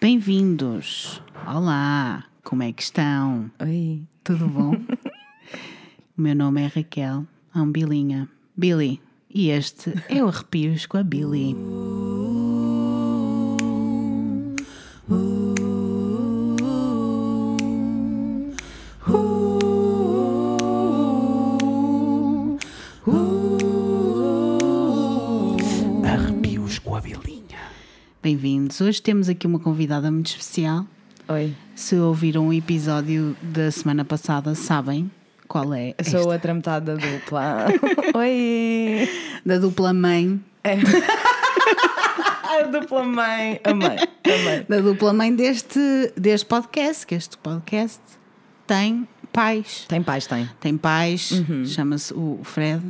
Bem-vindos! Olá! Como é que estão? Oi. Tudo bom? o meu nome é Raquel Ambilinha. Billy. E este é o Arrepios com a Billy. Bem-vindos. Hoje temos aqui uma convidada muito especial. Oi. Se ouviram o episódio da semana passada, sabem qual é. Sou esta. a outra metade da dupla. Oi. Da dupla mãe. A dupla mãe. Amei. Amei. Da dupla mãe deste, deste podcast, que este podcast tem pais. Tem paz, tem. Tem pais, Uhum. chama-se o Fred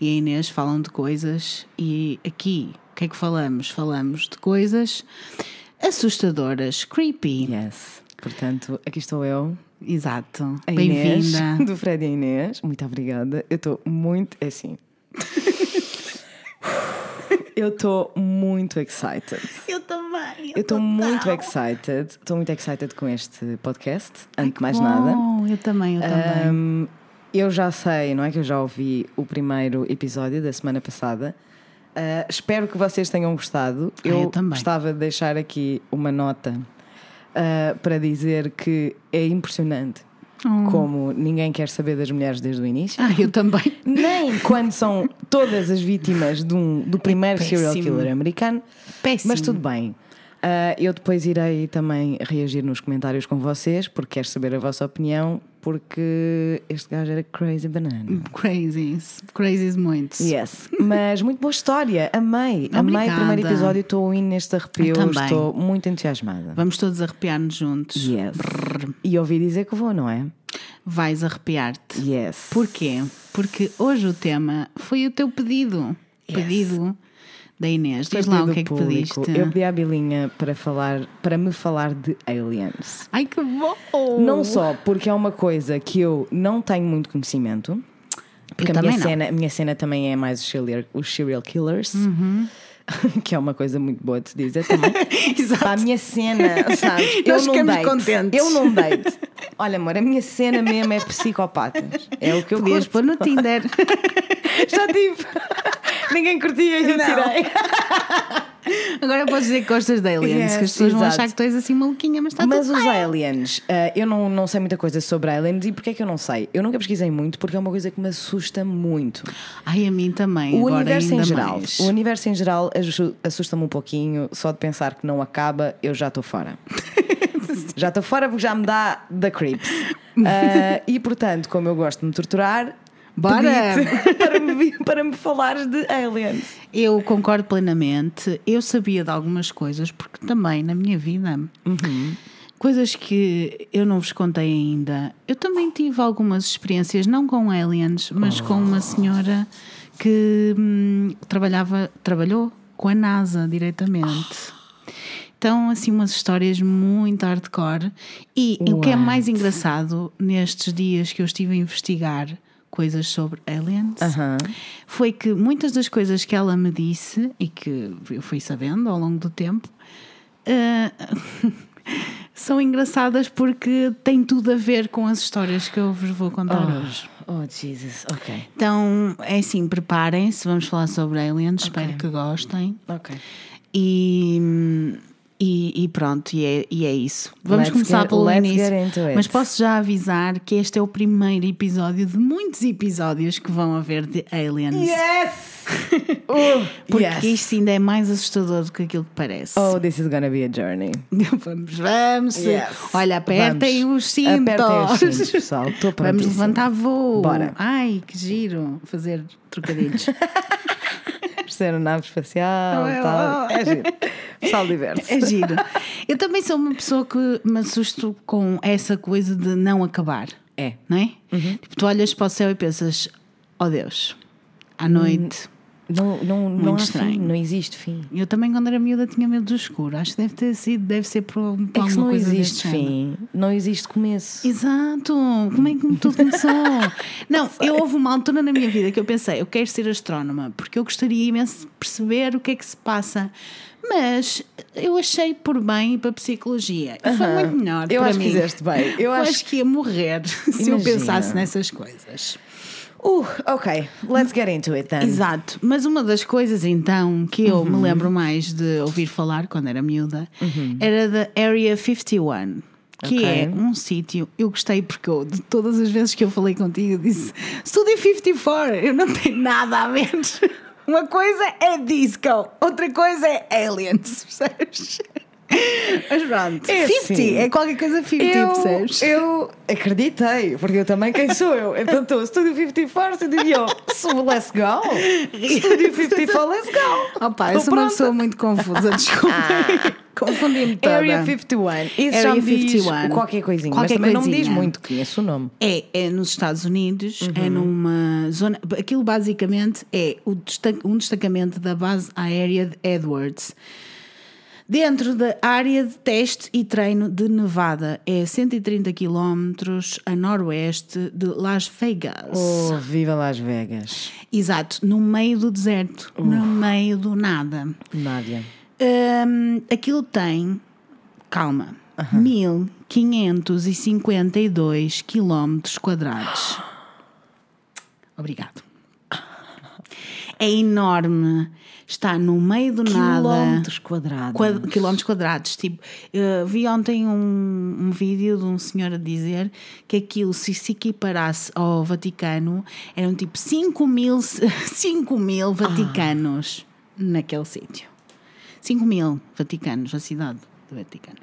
e a Inês falam de coisas e aqui que é que falamos? Falamos de coisas assustadoras, creepy. Yes. Portanto, aqui estou eu. Exato. Bem-vinda. do Fred e Inês. Muito obrigada. Eu estou muito. É assim. Eu estou muito excited. Eu também. Eu estou muito excited. Estou muito excited com este podcast. Antes de mais Bom, nada. Eu também, eu também. Um, eu já sei, não é que eu já ouvi o primeiro episódio da semana passada. Uh, espero que vocês tenham gostado. Ah, eu também. gostava de deixar aqui uma nota uh, para dizer que é impressionante Oh. como ninguém quer saber das mulheres desde o início. Ah, eu também. Nem quando são todas as vítimas de um- do primeiro serial É péssimo. killer americano. Péssimo. Mas tudo bem. Ah, eu depois irei também reagir nos comentários com vocês, porque quero saber a vossa opinião, porque este gajo era crazy banana. Crazies. Crazies muitos. Yes. Mas muito boa história, amei. Amei o Obrigada. primeiro episódio, estou indo neste arrepio, estou muito entusiasmada. Vamos todos arrepiar-nos juntos. Yes. E ouvi dizer que vou, não é? Vais arrepiar-te. Yes. Porquê? Porque hoje o tema foi o teu pedido. Pedido da Inês. Diz lá o que é que público. pediste. Eu pedi à Bilinha para, falar, para me falar de aliens. Ai que bom! Não só porque é uma coisa que eu não tenho muito conhecimento, porque Eu a minha, cena, a minha cena também é mais os serial, os serial killers, Uhum. que é uma coisa muito boa de dizer também. Exato. Pá, a minha cena, sabes? Nós eu não ficamos contentes. Eu não deito. Olha, amor, a minha cena mesmo é psicopatas. É o que eu Podias curto. pôr no Tinder. Já tive. Ninguém curtia e eu Não. tirei. Agora podes dizer que gostas de aliens, Yes, que as pessoas vão exato. achar que tu és assim maluquinha, mas está Mas tudo os bem. aliens, ah, eu não, não sei muita coisa sobre aliens e porquê é que eu não sei? Eu nunca pesquisei muito porque é uma coisa que me assusta muito. Ai, a mim também. O universo em geral, mais. o universo em geral assu- assusta-me um pouquinho, só de pensar que não acaba, eu já estou fora. já estou fora porque já me dá da creeps. Ah, e portanto, como eu gosto de me torturar, Bora! para me, para me falares de aliens. Eu concordo plenamente. Eu sabia de algumas coisas, porque também na minha vida, coisas que eu não vos contei ainda, eu também tive algumas experiências, não com aliens, mas com uma senhora que hum, trabalhava, trabalhou com a NASA diretamente. Então, assim, umas histórias muito hardcore. E o que é What? mais engraçado nestes dias que eu estive a investigar coisas sobre aliens foi que muitas das coisas que ela me disse e que eu fui sabendo ao longo do tempo eh, são engraçadas porque têm tudo a ver com as histórias que eu vos vou contar hoje. Oh, Jesus, ok. Então, é assim, preparem-se, vamos falar sobre aliens, espero que gostem. Ok. E, e, e pronto, e é, e é isso. Vamos Let's começar get- pelo início. Mas posso já avisar que este é o primeiro episódio de muitos episódios que vão haver de aliens. Yes! Oh, Porque yes. isto ainda é mais assustador do que aquilo que parece. Oh, this is gonna be a journey. Vamos, vamos. Yes. Olha, apertem Vamos. os cintos. Apertem os cintos, pessoal. Estou Vamos levantar voo. Bora. Ai, que giro. Fazer trocadilhos. Ser a nave espacial Oh, e tal. oh. É giro. Pessoal diverte. É giro. Eu também sou uma pessoa que me assusto com essa coisa de não acabar. É. Não é? Uhum. Tipo, tu olhas para o céu e pensas, oh Deus, à noite Não, não, não há estranho. fim, não existe fim. Eu também, quando era miúda, tinha medo do escuro. Acho que deve ter sido, deve ser por, por é que não existe fim, não existe começo. Exato, como é que tudo começou? não, eu houve uma altura na minha vida que eu pensei, eu quero ser astrónoma, porque eu gostaria imenso de perceber o que é que se passa. Mas eu achei por bem para a psicologia. E foi muito melhor. Eu para acho mim. que fizeste bem. Eu, eu acho... acho que ia morrer se eu pensasse nessas coisas. Uh, ok, let's get into it then. Exato, mas uma das coisas então que eu uhum. me lembro mais de ouvir falar quando era miúda uhum. era da Area 51 que okay. é um sítio. Eu gostei porque eu, de todas as vezes que eu falei contigo, eu disse: Studio 54, eu não tenho nada a ver. Uma coisa é disco, outra coisa é aliens, percebes? Mas pronto, é 50 assim, é qualquer coisa 50, eu, percebes? Eu acreditei, porque eu também quem sou eu? Então estou Studio 54 e digo eu, so let's go. Studio 54, let's go. Opa, eu sou uma pessoa muito confusa, desculpa. Confundi-me toda. Area 51. Isso Area já me 51. qualquer coisinha, qualquer mas não me diz muito, conheço o nome. É, é nos Estados Unidos, é uhum. é numa zona. Aquilo basicamente é um destacamento da base aérea de Edwards dentro da área de teste e treino de Nevada. É 130 km a noroeste de Las Vegas. Oh, viva Las Vegas! Exato, no meio do deserto, uh. no meio do nada. Nádia. Um, aquilo tem, calma, uh -huh. 1552 km quadrados. Obrigado. É enorme está no meio do quilómetros nada. Quilómetros quadrados. quilómetros quadrados. Tipo, vi ontem um, um vídeo de um senhor a dizer que aquilo, se se equiparasse ao Vaticano, eram tipo 5 mil, 5 mil vaticanos ah. naquele sítio. 5 mil vaticanos, a cidade do Vaticano.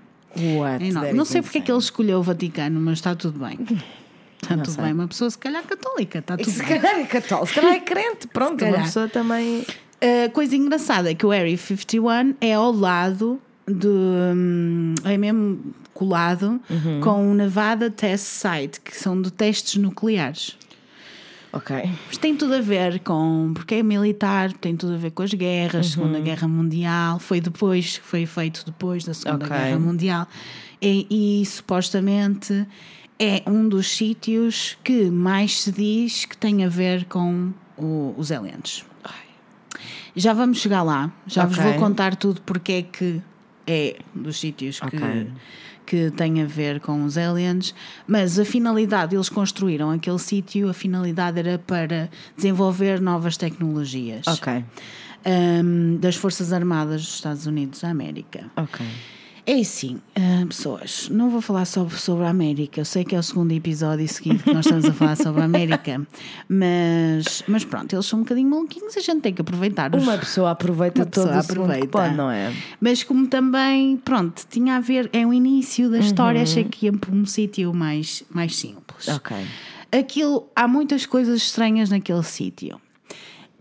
What? É não sei porque é que ele escolheu o Vaticano, mas está tudo bem. Está tudo sei. bem. Uma pessoa, se calhar, católica, está tudo se bem. Se calhar é católica, se calhar é crente. Pronto, uma pessoa também. A coisa engraçada é que o Area 51 é ao lado de. Hum, é mesmo colado uhum. com o Nevada Test Site, que são de testes nucleares. Ok. Mas tem tudo a ver com. Porque é militar, tem tudo a ver com as guerras, uhum. Segunda Guerra Mundial, foi depois, foi feito depois da Segunda okay. Guerra Mundial. E, e supostamente é um dos sítios que mais se diz que tem a ver com o, os elementos. Já vamos chegar lá, já okay. vos vou contar tudo porque é que é dos sítios que, okay. que tem a ver com os aliens, mas a finalidade, eles construíram aquele sítio, a finalidade era para desenvolver novas tecnologias. Ok. Um, das Forças Armadas dos Estados Unidos da América. Ok. É assim, uh, pessoas, não vou falar só sobre a América. Eu sei que é o segundo episódio seguinte que nós estamos a falar sobre a América, mas, mas pronto, eles são um bocadinho maluquinhos, a gente tem que aproveitar. Os... Uma pessoa aproveita Uma pessoa todo aproveita. pode, não é? Mas como também, pronto, tinha a ver, é o início da história, uhum. achei que ia para um sítio mais, mais simples. Ok. Aquilo, há muitas coisas estranhas naquele sítio.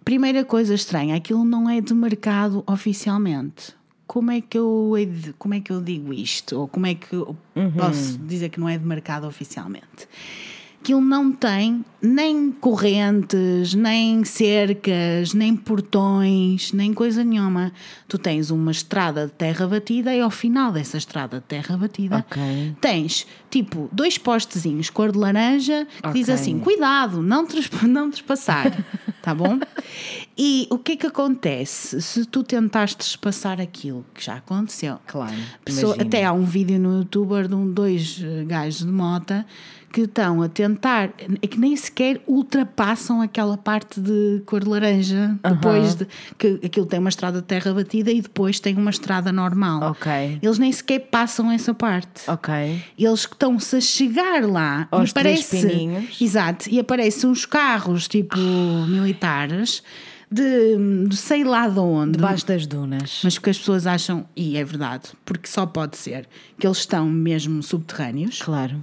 Primeira coisa estranha, aquilo não é de mercado oficialmente como é que eu como é que eu digo isto ou como é que eu uhum. posso dizer que não é de mercado oficialmente aquilo não tem nem correntes, nem cercas, nem portões, nem coisa nenhuma. Tu tens uma estrada de terra batida e ao final dessa estrada de terra batida okay. tens tipo dois postezinhos cor de laranja que okay. diz assim: cuidado, não, não trespassar, tá bom? E o que é que acontece se tu tentaste passar aquilo que já aconteceu? Claro. Pessoa, até há um vídeo no YouTube de um, dois eh, gajos de mota que estão a tentar, é que nem sequer ultrapassam aquela parte de cor laranja, depois de que aquilo tem uma estrada de terra batida e depois tem uma estrada normal. Ok. Eles nem sequer passam essa parte. Ok. Eles estão-se a chegar lá Aos e aparece, Exato, e aparecem uns carros tipo militares. De, de, sei lá de onde. Debaixo das dunas. Mas porque as pessoas acham, e é verdade, porque só pode ser, que eles estão mesmo subterrâneos. Claro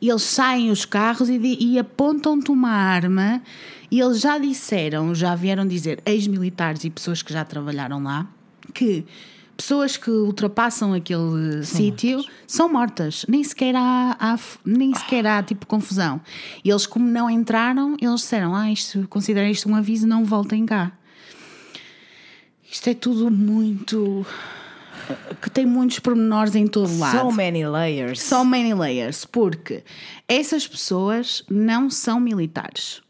e eles saem os carros e, e apontam-te uma arma. E eles já disseram, já vieram dizer, ex-militares e pessoas que já trabalharam lá, que pessoas que ultrapassam aquele sítio são mortas. Nem sequer há, há, nem sequer há tipo confusão. E eles, como não entraram, eles disseram: Ah, isto, considera isto um aviso, não voltem cá. Isto é tudo muito. Que tem muitos pormenores em todo lado. So many layers. So many layers, porque essas pessoas não são militares.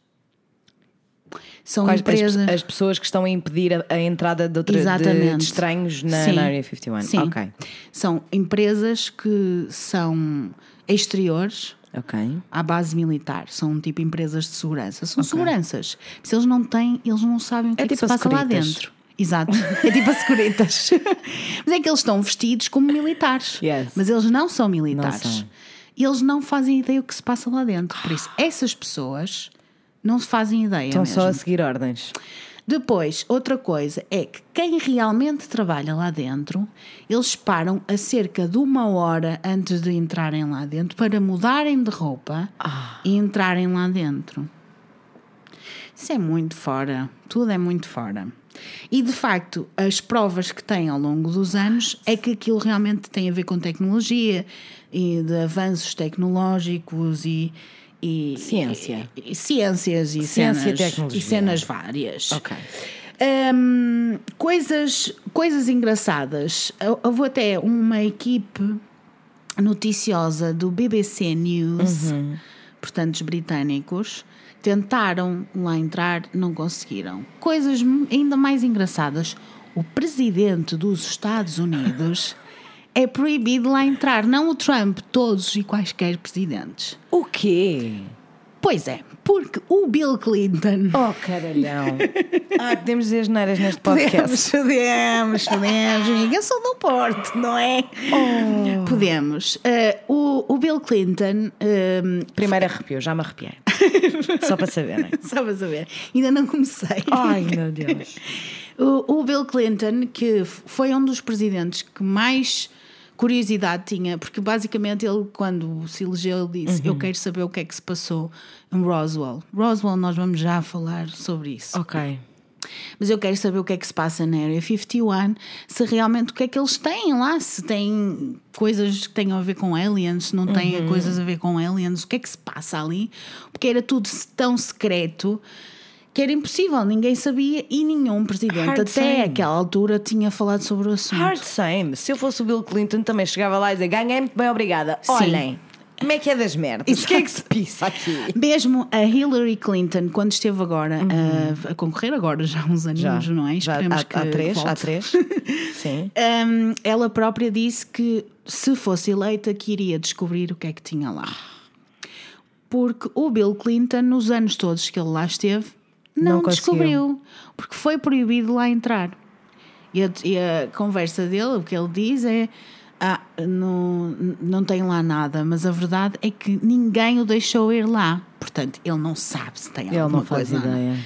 São Quais, empresas. as, as, pessoas que estão a impedir a, a entrada de, outra, de, de, estranhos na, na Area 51. Sim. Ok. São empresas que são exteriores. Ok. À base militar, são tipo empresas de segurança. São okay. seguranças. Se eles não têm, eles não sabem o que é, é tipo que se passa lá dentro. Exato, é tipo a securitas. mas é que eles estão vestidos como militares. Yes. Mas eles não são militares. Não são. E eles não fazem ideia o que se passa lá dentro. Por isso, essas pessoas não se fazem ideia. Estão mesmo. só a seguir ordens. Depois, outra coisa é que quem realmente trabalha lá dentro, eles param a cerca de uma hora antes de entrarem lá dentro para mudarem de roupa ah. e entrarem lá dentro. Isso é muito fora. Tudo é muito fora. E de facto, as provas que têm ao longo dos anos é que aquilo realmente tem a ver com tecnologia e de avanços tecnológicos e e ciência. E, e, ciências e ciência cenas, e, tecnologia. e cenas várias. Ok. Um, coisas, coisas engraçadas. Houve até uma equipe noticiosa do BBC News, uhum. portanto, os britânicos, tentaram lá entrar, não conseguiram. Coisas ainda mais engraçadas. O presidente dos Estados Unidos é proibido lá entrar, não o Trump, todos e quaisquer presidentes. O quê? Pois é, porque o Bill Clinton. Oh, caralhão! ah, podemos dizer as neiras neste podcast. Podemos, podemos, podemos. Eu sou do Porto, não é? Oh. Podemos. Uh, o, o Bill Clinton. Uh, Primeiro arrepio, já me arrepiei. Só para saberem. Só para saber. Ainda não comecei. Ai, meu Deus. o, o Bill Clinton, que foi um dos presidentes que mais curiosidade tinha, porque basicamente ele, quando se elegeu, ele disse: uhum. Eu quero saber o que é que se passou em Roswell. Roswell, nós vamos já falar sobre isso. Ok. Mas eu quero saber o que é que se passa na Area 51, se realmente o que é que eles têm lá, se têm coisas que tenham a ver com aliens, se não têm uhum. coisas a ver com aliens, o que é que se passa ali, porque era tudo tão secreto que era impossível, ninguém sabia e nenhum presidente Hard até same. aquela altura tinha falado sobre o assunto. Hard same. Se eu fosse o Bill Clinton, também chegava lá e dizia: ganhei muito bem, obrigada. Olhem. Como é que é das merdas? O que é que se pisa aqui? Mesmo a Hillary Clinton, quando esteve agora a, a, concorrer, agora já há uns anos, já, não é? Esperemos já, há, que há três, volte. há três. Sim. Um, ela própria disse que se fosse eleita que iria descobrir o que é que tinha lá. Porque o Bill Clinton, nos anos todos que ele lá esteve, não, Não descobriu, porque foi proibido lá entrar. E a, e a conversa dele, o que ele diz é: ah, não, não tem lá nada, mas a verdade é que ninguém o deixou ir lá. Portanto, ele não sabe se tem Ele alguma não faz coisa. ideia. Não,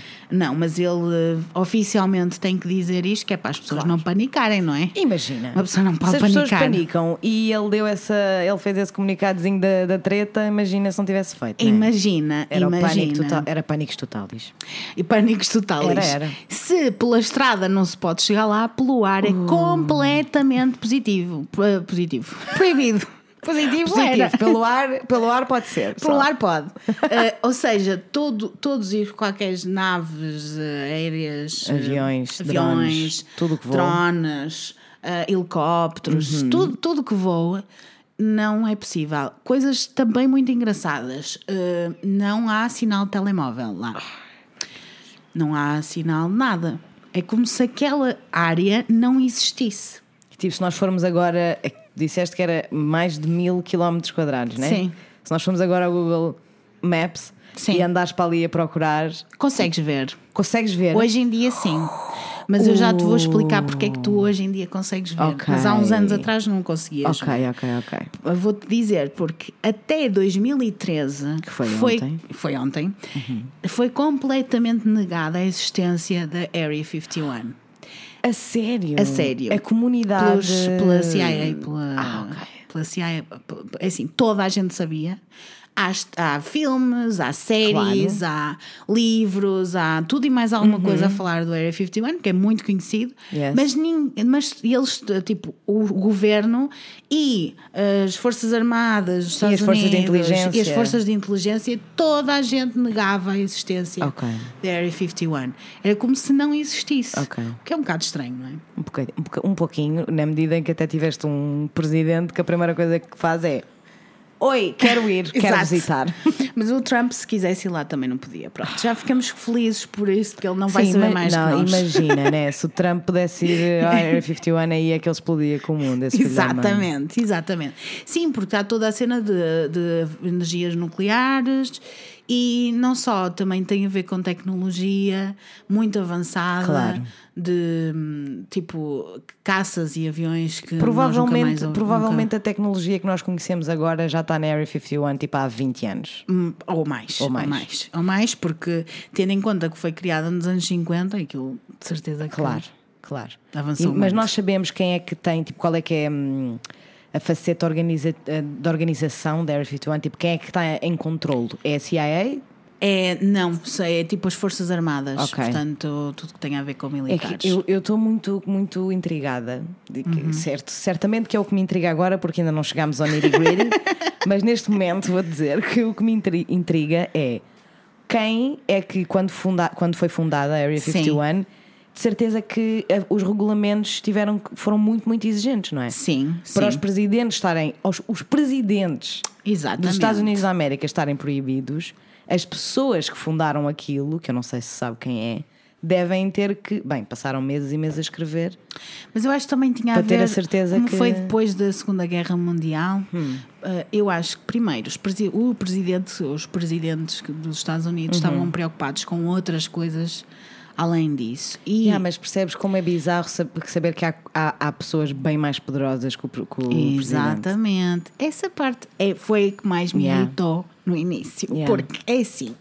mas ele uh, oficialmente tem que dizer isto, que é para as pessoas não panicarem, não é? Imagina. Uma pessoa não pode Se as pessoas panicar. panicam e ele deu essa. Ele fez esse comunicadozinho da, da treta, imagina se não tivesse feito. não é? Imagina, Era, imagina. pânico total, era pânicos total, diz. E pânicos totais. Era, era. Se pela estrada não se pode chegar lá, pelo ar é completamente positivo. Positivo. Proibido. Positivo, era. Positivo, pelo ar, pelo ar pode ser. Pelo só. ar pode. Eh, ou seja, todo, todos e qualquer naves eh, aéreas, eh, Aviões, aviões drones, tudo que voa. drones, helicópteros, Uhum. tudo, tudo que voa, não é possível. Coisas também muito engraçadas. eh, não há sinal de telemóvel lá. Não há sinal de nada. É como se aquela área não existisse. Tipo, se nós formos agora. Disseste que era mais de mil quilómetros quadrados, não é? Sim. Se nós formos agora ao Google Maps Sim. e andares para ali a procurar, Consegues ver. consegues ver. Hoje em dia, sim. Mas eu já te vou explicar porque é que tu hoje em dia consegues ver. Ok. Mas há uns anos atrás não conseguias. Ok, ok, ok. Vou-te dizer, porque até 2013, Que foi foi ontem. Uhum. foi, ontem, foi completamente negada a existência da Area 51. A sério? A sério. A comunidade. Pelos, pela CIA, pela, Ah, ok. pela CIA, é assim, toda a gente sabia. Há, há filmes, há séries, claro. há livros, há tudo e mais alguma uhum. coisa a falar do Area 51, que é muito conhecido, yes. mas, mas eles, tipo, o governo e as Forças Armadas, os Estados e as Unidos, Forças de Inteligência. e as Forças de Inteligência, toda a gente negava a existência okay. da Area 51. Era como se não existisse. Okay. O que é um bocado estranho, não é? Um, um pouquinho, na medida em que até tiveste um presidente que a primeira coisa que faz é Oi, quero ir, quero visitar. Mas o Trump, se quisesse ir lá, também não podia. Pronto, já ficamos felizes por isso, porque ele não vai Sim, saber mais não, nós. Imagina, né? Se o Trump pudesse ir à Area 51, aí é que ele explodia com o mundo. exatamente, exatamente. Sim, porque há toda a cena de, de energias nucleares e não só, também tem a ver com tecnologia muito avançada. Claro de tipo caças e aviões que provavelmente, mais, provavelmente nunca... a tecnologia que nós conhecemos agora já está na Area 51 tipo há 20 anos. Hum, ou mais. Ou mais. Ou mais, ou mais porque tendo em conta que foi criada nos anos 50, aquilo de certeza que Claro, claro. Avançou e, mas nós sabemos quem é que tem, tipo, qual é que é hum, a faceta organiza, de organização da Area 51, tipo, quem é que está em controle? É a CIA? É, não, sei, é tipo as Forças Armadas, okay. portanto, tudo que tem a ver com militares. É eu estou muito, muito intrigada, uhum. certo? Certamente que é o que me intriga agora, porque ainda não chegámos ao nitty gritty, mas neste momento vou dizer que o que me intriga é quem é que, quando, funda, quando foi fundada a Area 51, Sim de certeza que eh, os regulamentos tiveram, foram muito, muito exigentes, não é? Sim. Para sim. os presidentes estarem, os, os presidentes Exatamente. dos Estados Unidos da América estarem proibidos, as pessoas que fundaram aquilo, que eu não sei se sabe quem é, devem ter que. Bem, passaram meses e meses a escrever. Mas eu acho que também tinha a ver. Ter a certeza como que... foi depois da Segunda Guerra Mundial. Hum. Uh, eu acho que, primeiro, os presi o presidente, os presidentes dos Estados Unidos uhum. estavam preocupados com outras coisas além disso. E... Yeah, mas percebes como é bizarro saber que há, há, há pessoas bem mais poderosas que o, que o Exatamente. Presidente. Essa parte é, foi a que mais me yeah. irritou no início. Yeah. Porque é assim.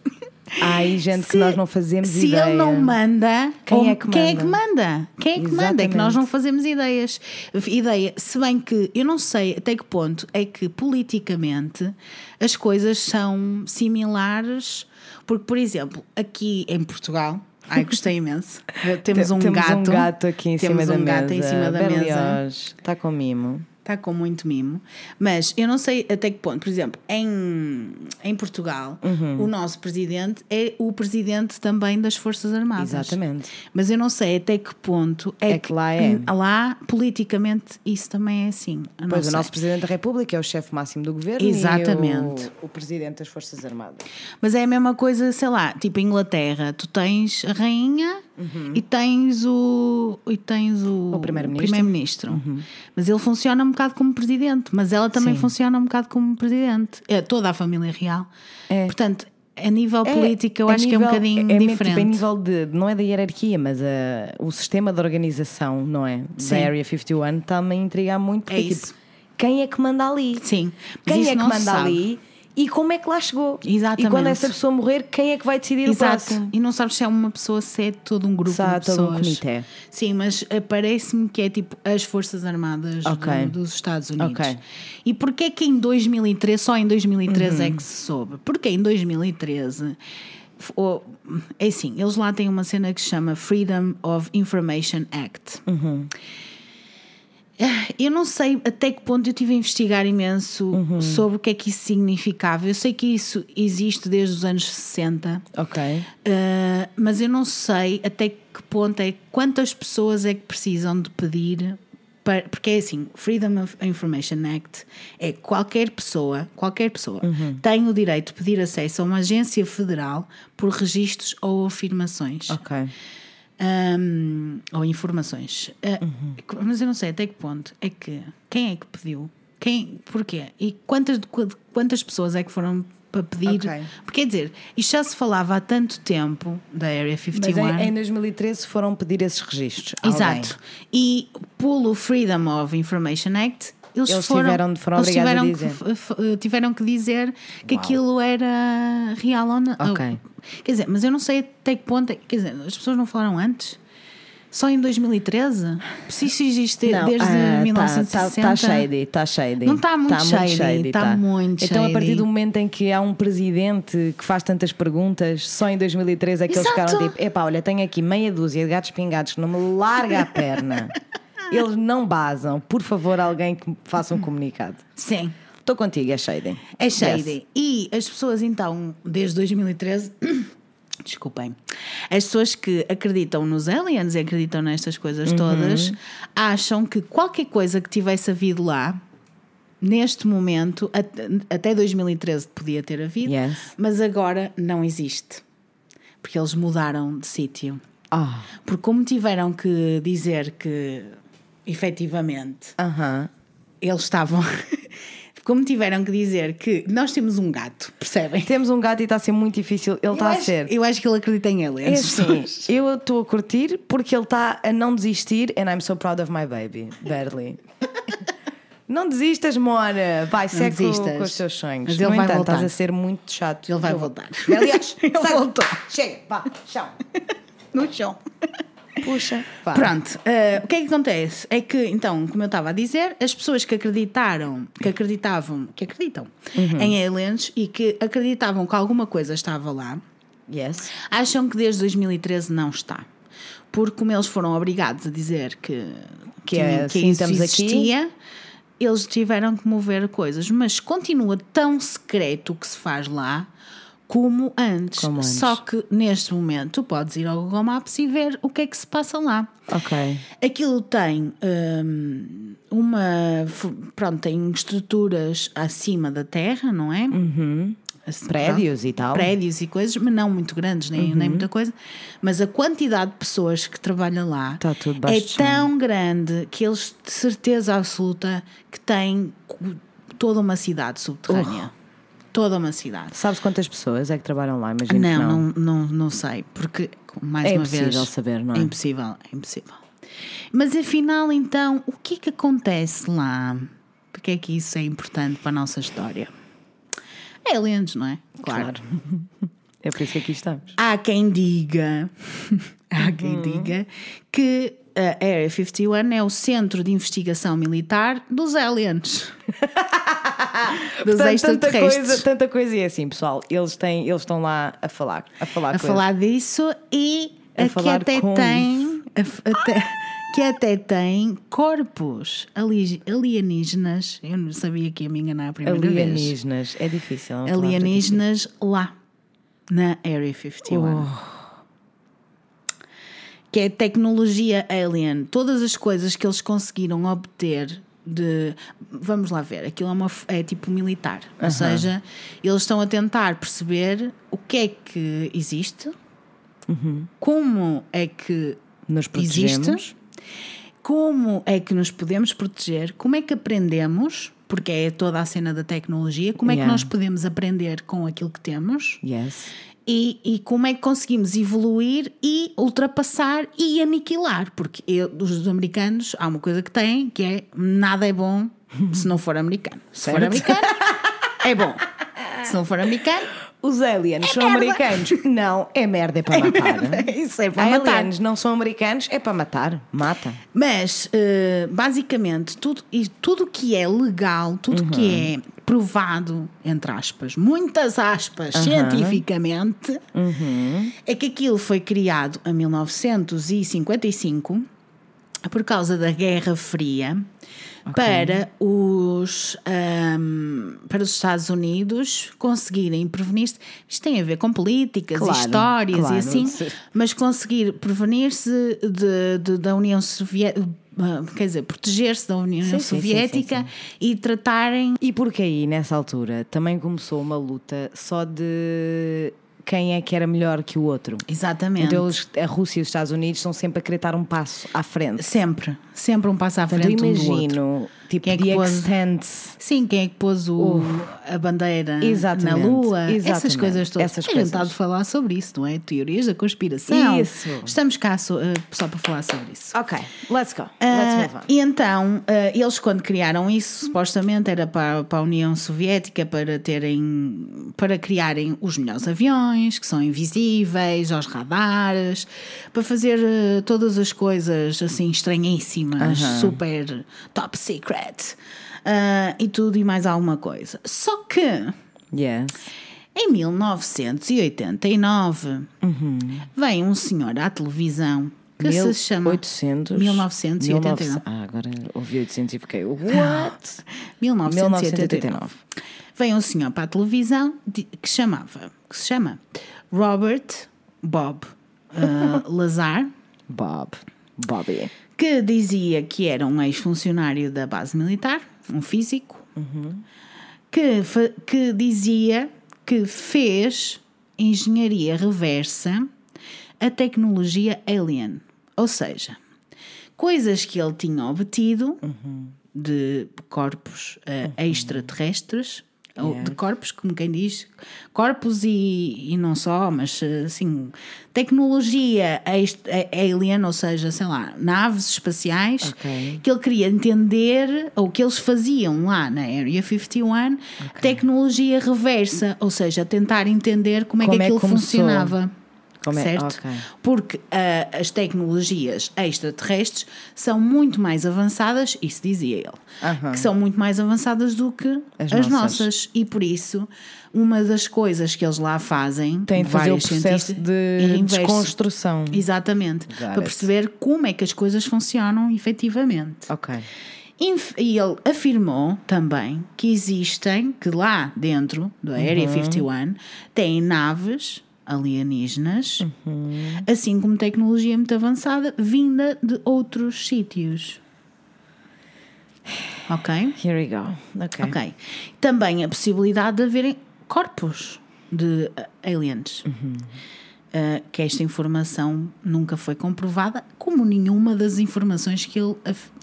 Há aí gente se, que nós não fazemos se ideia. Se ele não manda, quem é que manda? Quem é que manda? Quem é que manda? É que nós não fazemos ideias. Ideia, se bem que eu não sei até que ponto é que politicamente as coisas são similares, porque, por exemplo, aqui em Portugal, Ai, gostei imenso. Temos um Temos gato. um gato aqui em Temos cima um da gato mesa. em cima da Berlioz. mesa. Está com mimo. Está com muito mimo. Mas eu não sei até que ponto, por exemplo, em, em Portugal, uhum. o nosso presidente é o presidente também das Forças Armadas. Exatamente. Mas eu não sei até que ponto é, é que, que, lá é. Lá, politicamente, isso também é assim. Pois, sei. o nosso presidente da República é o chefe máximo do governo Exatamente. e o, o presidente das Forças Armadas. Mas é a mesma coisa, sei lá, tipo Inglaterra, tu tens a rainha uhum. e tens o e tens o, o primeiro-ministro. Primeiro uhum. Mas ele funciona um bocado como presidente, mas ela também Sim. funciona um bocado como presidente. É toda a família real. É. Portanto, a nível é, político, eu acho nível, que é um bocadinho é, diferente. Tipo, a nível de, não é da hierarquia, mas uh, o sistema de organização, não é? Sim. Da Area 51 está-me a intrigar muito. Porque, é isso. Tipo, quem é que manda ali? Sim. Quem é que manda ali? E como é que lá chegou. Exatamente. E quando essa pessoa morrer, quem é que vai decidir Exato. o próximo? E não sabes se é uma pessoa, se é todo um grupo Sabe, de pessoas. um comitê. Sim, mas eh, parece-me que é tipo as Forças Armadas okay. do, dos Estados Unidos. Okay. E porquê que em 2013, só em 2013 é uhum. é que se soube? Porque em 2013 é assim, eles lá têm uma cena que se chama Freedom of Information Act. Uhum. Eu não sei até que ponto eu tive a investigar imenso uhum. sobre o que é que isso significava. Eu sei que isso existe desde os anos 60. Ok. Uh, mas eu não sei até que ponto é quantas pessoas é que precisam de pedir. Para, porque é assim, Freedom of Information Act é qualquer pessoa, qualquer pessoa uhum. tem o direito de pedir acesso a uma agência federal por registros ou afirmações. Ok um, ou informações. Uh, uhum. Mas eu não sei até que ponto é que quem é que pediu? Quem, porquê? E quantas, quantas pessoas é que foram para pedir? Okay. Porque quer dizer, isto já se falava há tanto tempo da Area 51. Mas em, em 2013 foram pedir esses registros. Exato. E pelo Freedom of Information Act eles, eles foram, tiveram, foram eles tiveram, que, tiveram que dizer que Uau. aquilo era real ou não. Okay. Quer dizer, mas eu não sei até que ponto. É, quer dizer, as pessoas não falaram antes. Só em 2013? Se isso existe Não, desde ah, 1960. Tá, tá, tá shady, tá shady. Não tá muito shady, tá muito Então, a shady. partir do momento em que há um presidente que faz tantas perguntas, só em 2013 é que eles Exato. ficaram tipo: epá, olha, tenho aqui meia dúzia de gatos pingados que não me larga a perna. Eles não basam. Por favor, alguém que faça um comunicado. Sim. Estou contigo, é shady. É shady. Yes. E as pessoas, então, desde 2013. Desculpem. As pessoas que acreditam nos aliens e acreditam nestas coisas todas acham que qualquer coisa que tivesse havido lá, neste momento, at- até 2013 podia ter havido, Yes. mas agora não existe. Porque eles mudaram de sítio. Ah, Porque, como tiveram que dizer que efetivamente aham. eles estavam. Como tiveram que dizer que nós temos um gato, percebem? Temos um gato e está a ser muito difícil. Ele está a ser. Eu acho que ele acredita em ele. É assim, eu estou a curtir porque ele está a não desistir and I'm so proud of my baby. Barely. Não desistas, Mora. Vai, segue com, desistas. com os teus sonhos. Mas ele no vai entanto, voltar. estás a ser muito chato. Ele vai Eu- voltar. Aliás, Ele voltou. Chega, vá, chão. No chão. Puxa. Vá. Pronto, eh, o que é que acontece? É que, então, como eu estava a dizer, as pessoas que acreditaram, que acreditavam, que acreditam em aliens e que acreditavam que alguma coisa estava lá, Yes. acham que desde 2013 não está. Porque como eles foram obrigados a dizer que, Que é que assim, isso estamos aqui. existia, eles tiveram que mover coisas. Mas continua tão secreto o que se faz lá como antes. Como antes. Só que neste momento tu podes ir ao Google Maps e ver o que é que se passa lá. Ok. Aquilo tem hum, uma. Pronto, tem estruturas acima da terra, não é? Assim, Prédios e tal. Prédios e coisas, mas não muito grandes, nem, nem muita coisa. Mas a quantidade de pessoas que trabalham lá Tá é tão grande que eles, de certeza absoluta, que têm toda uma cidade subterrânea. Toda uma cidade. Sabes quantas pessoas é que trabalham lá? Imagino que Não, não. não, não, não sei, porque, mais É uma vez. impossível saber, não é? É impossível, é impossível. Mas afinal, então, o que é que acontece lá? Porque é que isso é importante para a nossa história? Aliens, não é? Claro. É por isso que aqui estamos. Há quem diga, há quem Uhum. diga que a Area 51 é o centro de investigação militar dos aliens. dos Portanto, tanta extraterrestres. coisa, tanta coisa e é assim, pessoal. Eles, têm, eles estão lá a falar. A falar, a falar disso e A que até tem a- até- que até tem corpos ali- alienígenas. Eu não sabia que ia me enganar a primeira vez. Alienígenas. É difícil. Alienígenas lá na Area 51. Que é tecnologia alien. Todas as coisas que eles conseguiram obter de. Vamos lá ver, aquilo é, uma, é tipo militar. Ou seja, eles estão a tentar perceber o que é que existe, como é que Nos existe, protegemos. como é que nos podemos proteger, como é que aprendemos, porque é toda a cena da tecnologia, como é que Yeah. nós podemos aprender com aquilo que temos Yes. E, e como é que conseguimos evoluir e ultrapassar e aniquilar, porque eu, os americanos há uma coisa que têm que é nada é bom se não for americano. Se for Certo. americano, é bom. Se não for americano, Os aliens são merda. americanos? Não, é merda, é para matar. isso é para matar. aliens não são americanos? É para matar. Mata. Mas, eh, basicamente, tudo e tudo que é legal, tudo que é provado, entre aspas, muitas aspas, cientificamente, é que aquilo foi criado em 1955 por causa da Guerra Fria para os ahm, para os Estados Unidos conseguirem prevenir-se. Isto tem a ver com políticas Claro, e histórias claro. e assim, Sim. mas conseguir prevenir-se da União Soviética, quer dizer, proteger-se da União Sim, sim, sim, Soviética sim, e tratarem. E porque aí, nessa altura, também começou uma luta só de quem é que era melhor que o outro. Exatamente. Então eles- a Rússia e os Estados Unidos estão sempre a querer dar um passo à frente. Sempre, sempre um passo à Portanto, frente eu um do outro. imagino Tipo, Quem é que pôs- Extent. Sim, quem é que pôs o, a bandeira na Exatamente, Lua? Essas exatamente, coisas todas. essas a gente está falar sobre isso, não é? Teorias da conspiração. Isso. Estamos cá so- eh, só para falar sobre isso. Ok, let's go. Let's Ah, move on. e então, ah, eles quando criaram isso, supostamente era para, para a União Soviética para terem, para criarem os melhores aviões, que são invisíveis, aos radares, para fazer ah, todas as coisas assim estranhíssimas, super top secret, ah, e tudo e mais alguma coisa. Só que Yes. em 1989 vem um senhor à televisão que se chama 1800. 1989. Ah, agora ouvi 800 e fiquei. What? 1989. Vem um senhor para a televisão que chamava, que se chama Robert Bob ah, Lazar, Bob. Bobby. Que dizia que era um ex-funcionário da base militar, um físico, que, fa- que dizia que fez engenharia reversa a tecnologia alien. Ou seja, coisas que ele tinha obtido de corpos eh, extraterrestres, ou de corpos, como quem diz, corpos e, e não só, mas assim, tecnologia alien, ou seja, sei lá, naves espaciais, Ok. que ele queria entender, ou que eles faziam lá na Area 51, tecnologia reversa, ou seja, tentar entender como é Como que é aquilo que começou? funcionava. Como é- certo? ok. Porque ah, as tecnologias extraterrestres são muito mais avançadas, isso dizia ele, Aham. que são muito mais avançadas do que As as, nossas. nossas. E por isso, uma das coisas que eles lá fazem, Tem de fazer o processo de é desconstrução. Exatamente. Got para it. perceber como é que as coisas funcionam efetivamente. Ok. E ele afirmou também que existem, que lá dentro da Area 51 têm naves alienígenas, assim como tecnologia muito avançada, vinda de outros sítios. Ok? Here we go. Ok. Ok. Também a possibilidade de haverem corpos de uh, aliens. Uhum. Uh, que esta informação nunca foi comprovada, como nenhuma das informações que ele,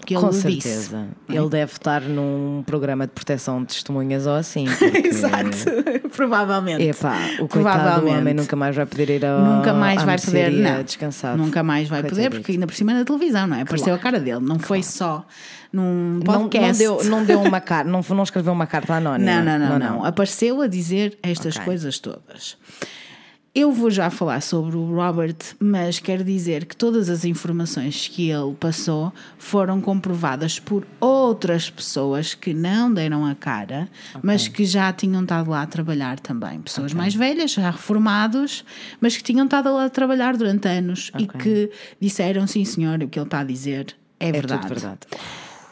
que ele Com disse. certeza. Ele deve estar num programa de proteção de testemunhas ou assim. porque- Exato, provavelmente. Epá, o coitado do homem nunca mais vai poder ir ao, Nunca mais vai poder, não. descansado. Nunca mais vai poder, Coitadito. porque ainda por cima na televisão, não é? Apareceu a cara dele, não foi só num Não, podcast. não, deu, não deu uma carta, não, não escreveu uma carta anónima. Não, não, não, não, Apareceu a dizer estas Ok. coisas todas. Eu vou já falar sobre o Robert, mas quero dizer que todas as informações que ele passou foram comprovadas por outras pessoas que não deram a cara, mas que já tinham estado lá a trabalhar também. Pessoas mais velhas, já reformados, mas que tinham estado lá a trabalhar durante anos e Ok. que disseram: sim, senhor, o que ele está a dizer é, É verdade. verdade.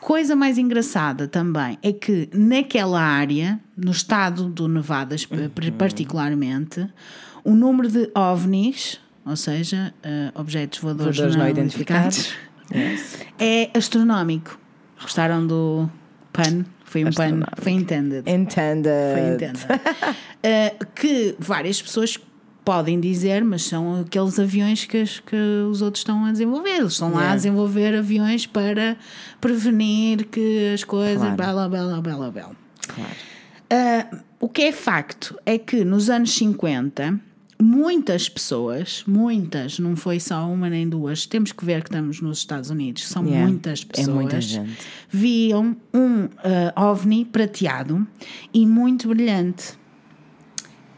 Coisa mais engraçada também é que naquela área, no estado do Nevada Uhum. particularmente, o número de ovnis, ou seja, eh, objetos voadores, Voadores não, não identificados, Yes. é astronómico. Gostaram do pun? Foi um Astronómico. foi intended. Entenda. Foi intended. Eh, que várias pessoas podem dizer, mas são aqueles aviões que, as- que os outros estão a desenvolver. Eles estão lá a Yeah. desenvolver aviões para prevenir que as coisas. Claro. Bela, bela, bela, bela. Claro. Ah, o que é facto é que nos anos 50, muitas pessoas, muitas, não foi só uma nem duas, temos que ver que estamos nos Estados Unidos, são Yeah. muitas É pessoas, muita gente. viam um ah, ovni prateado e muito brilhante.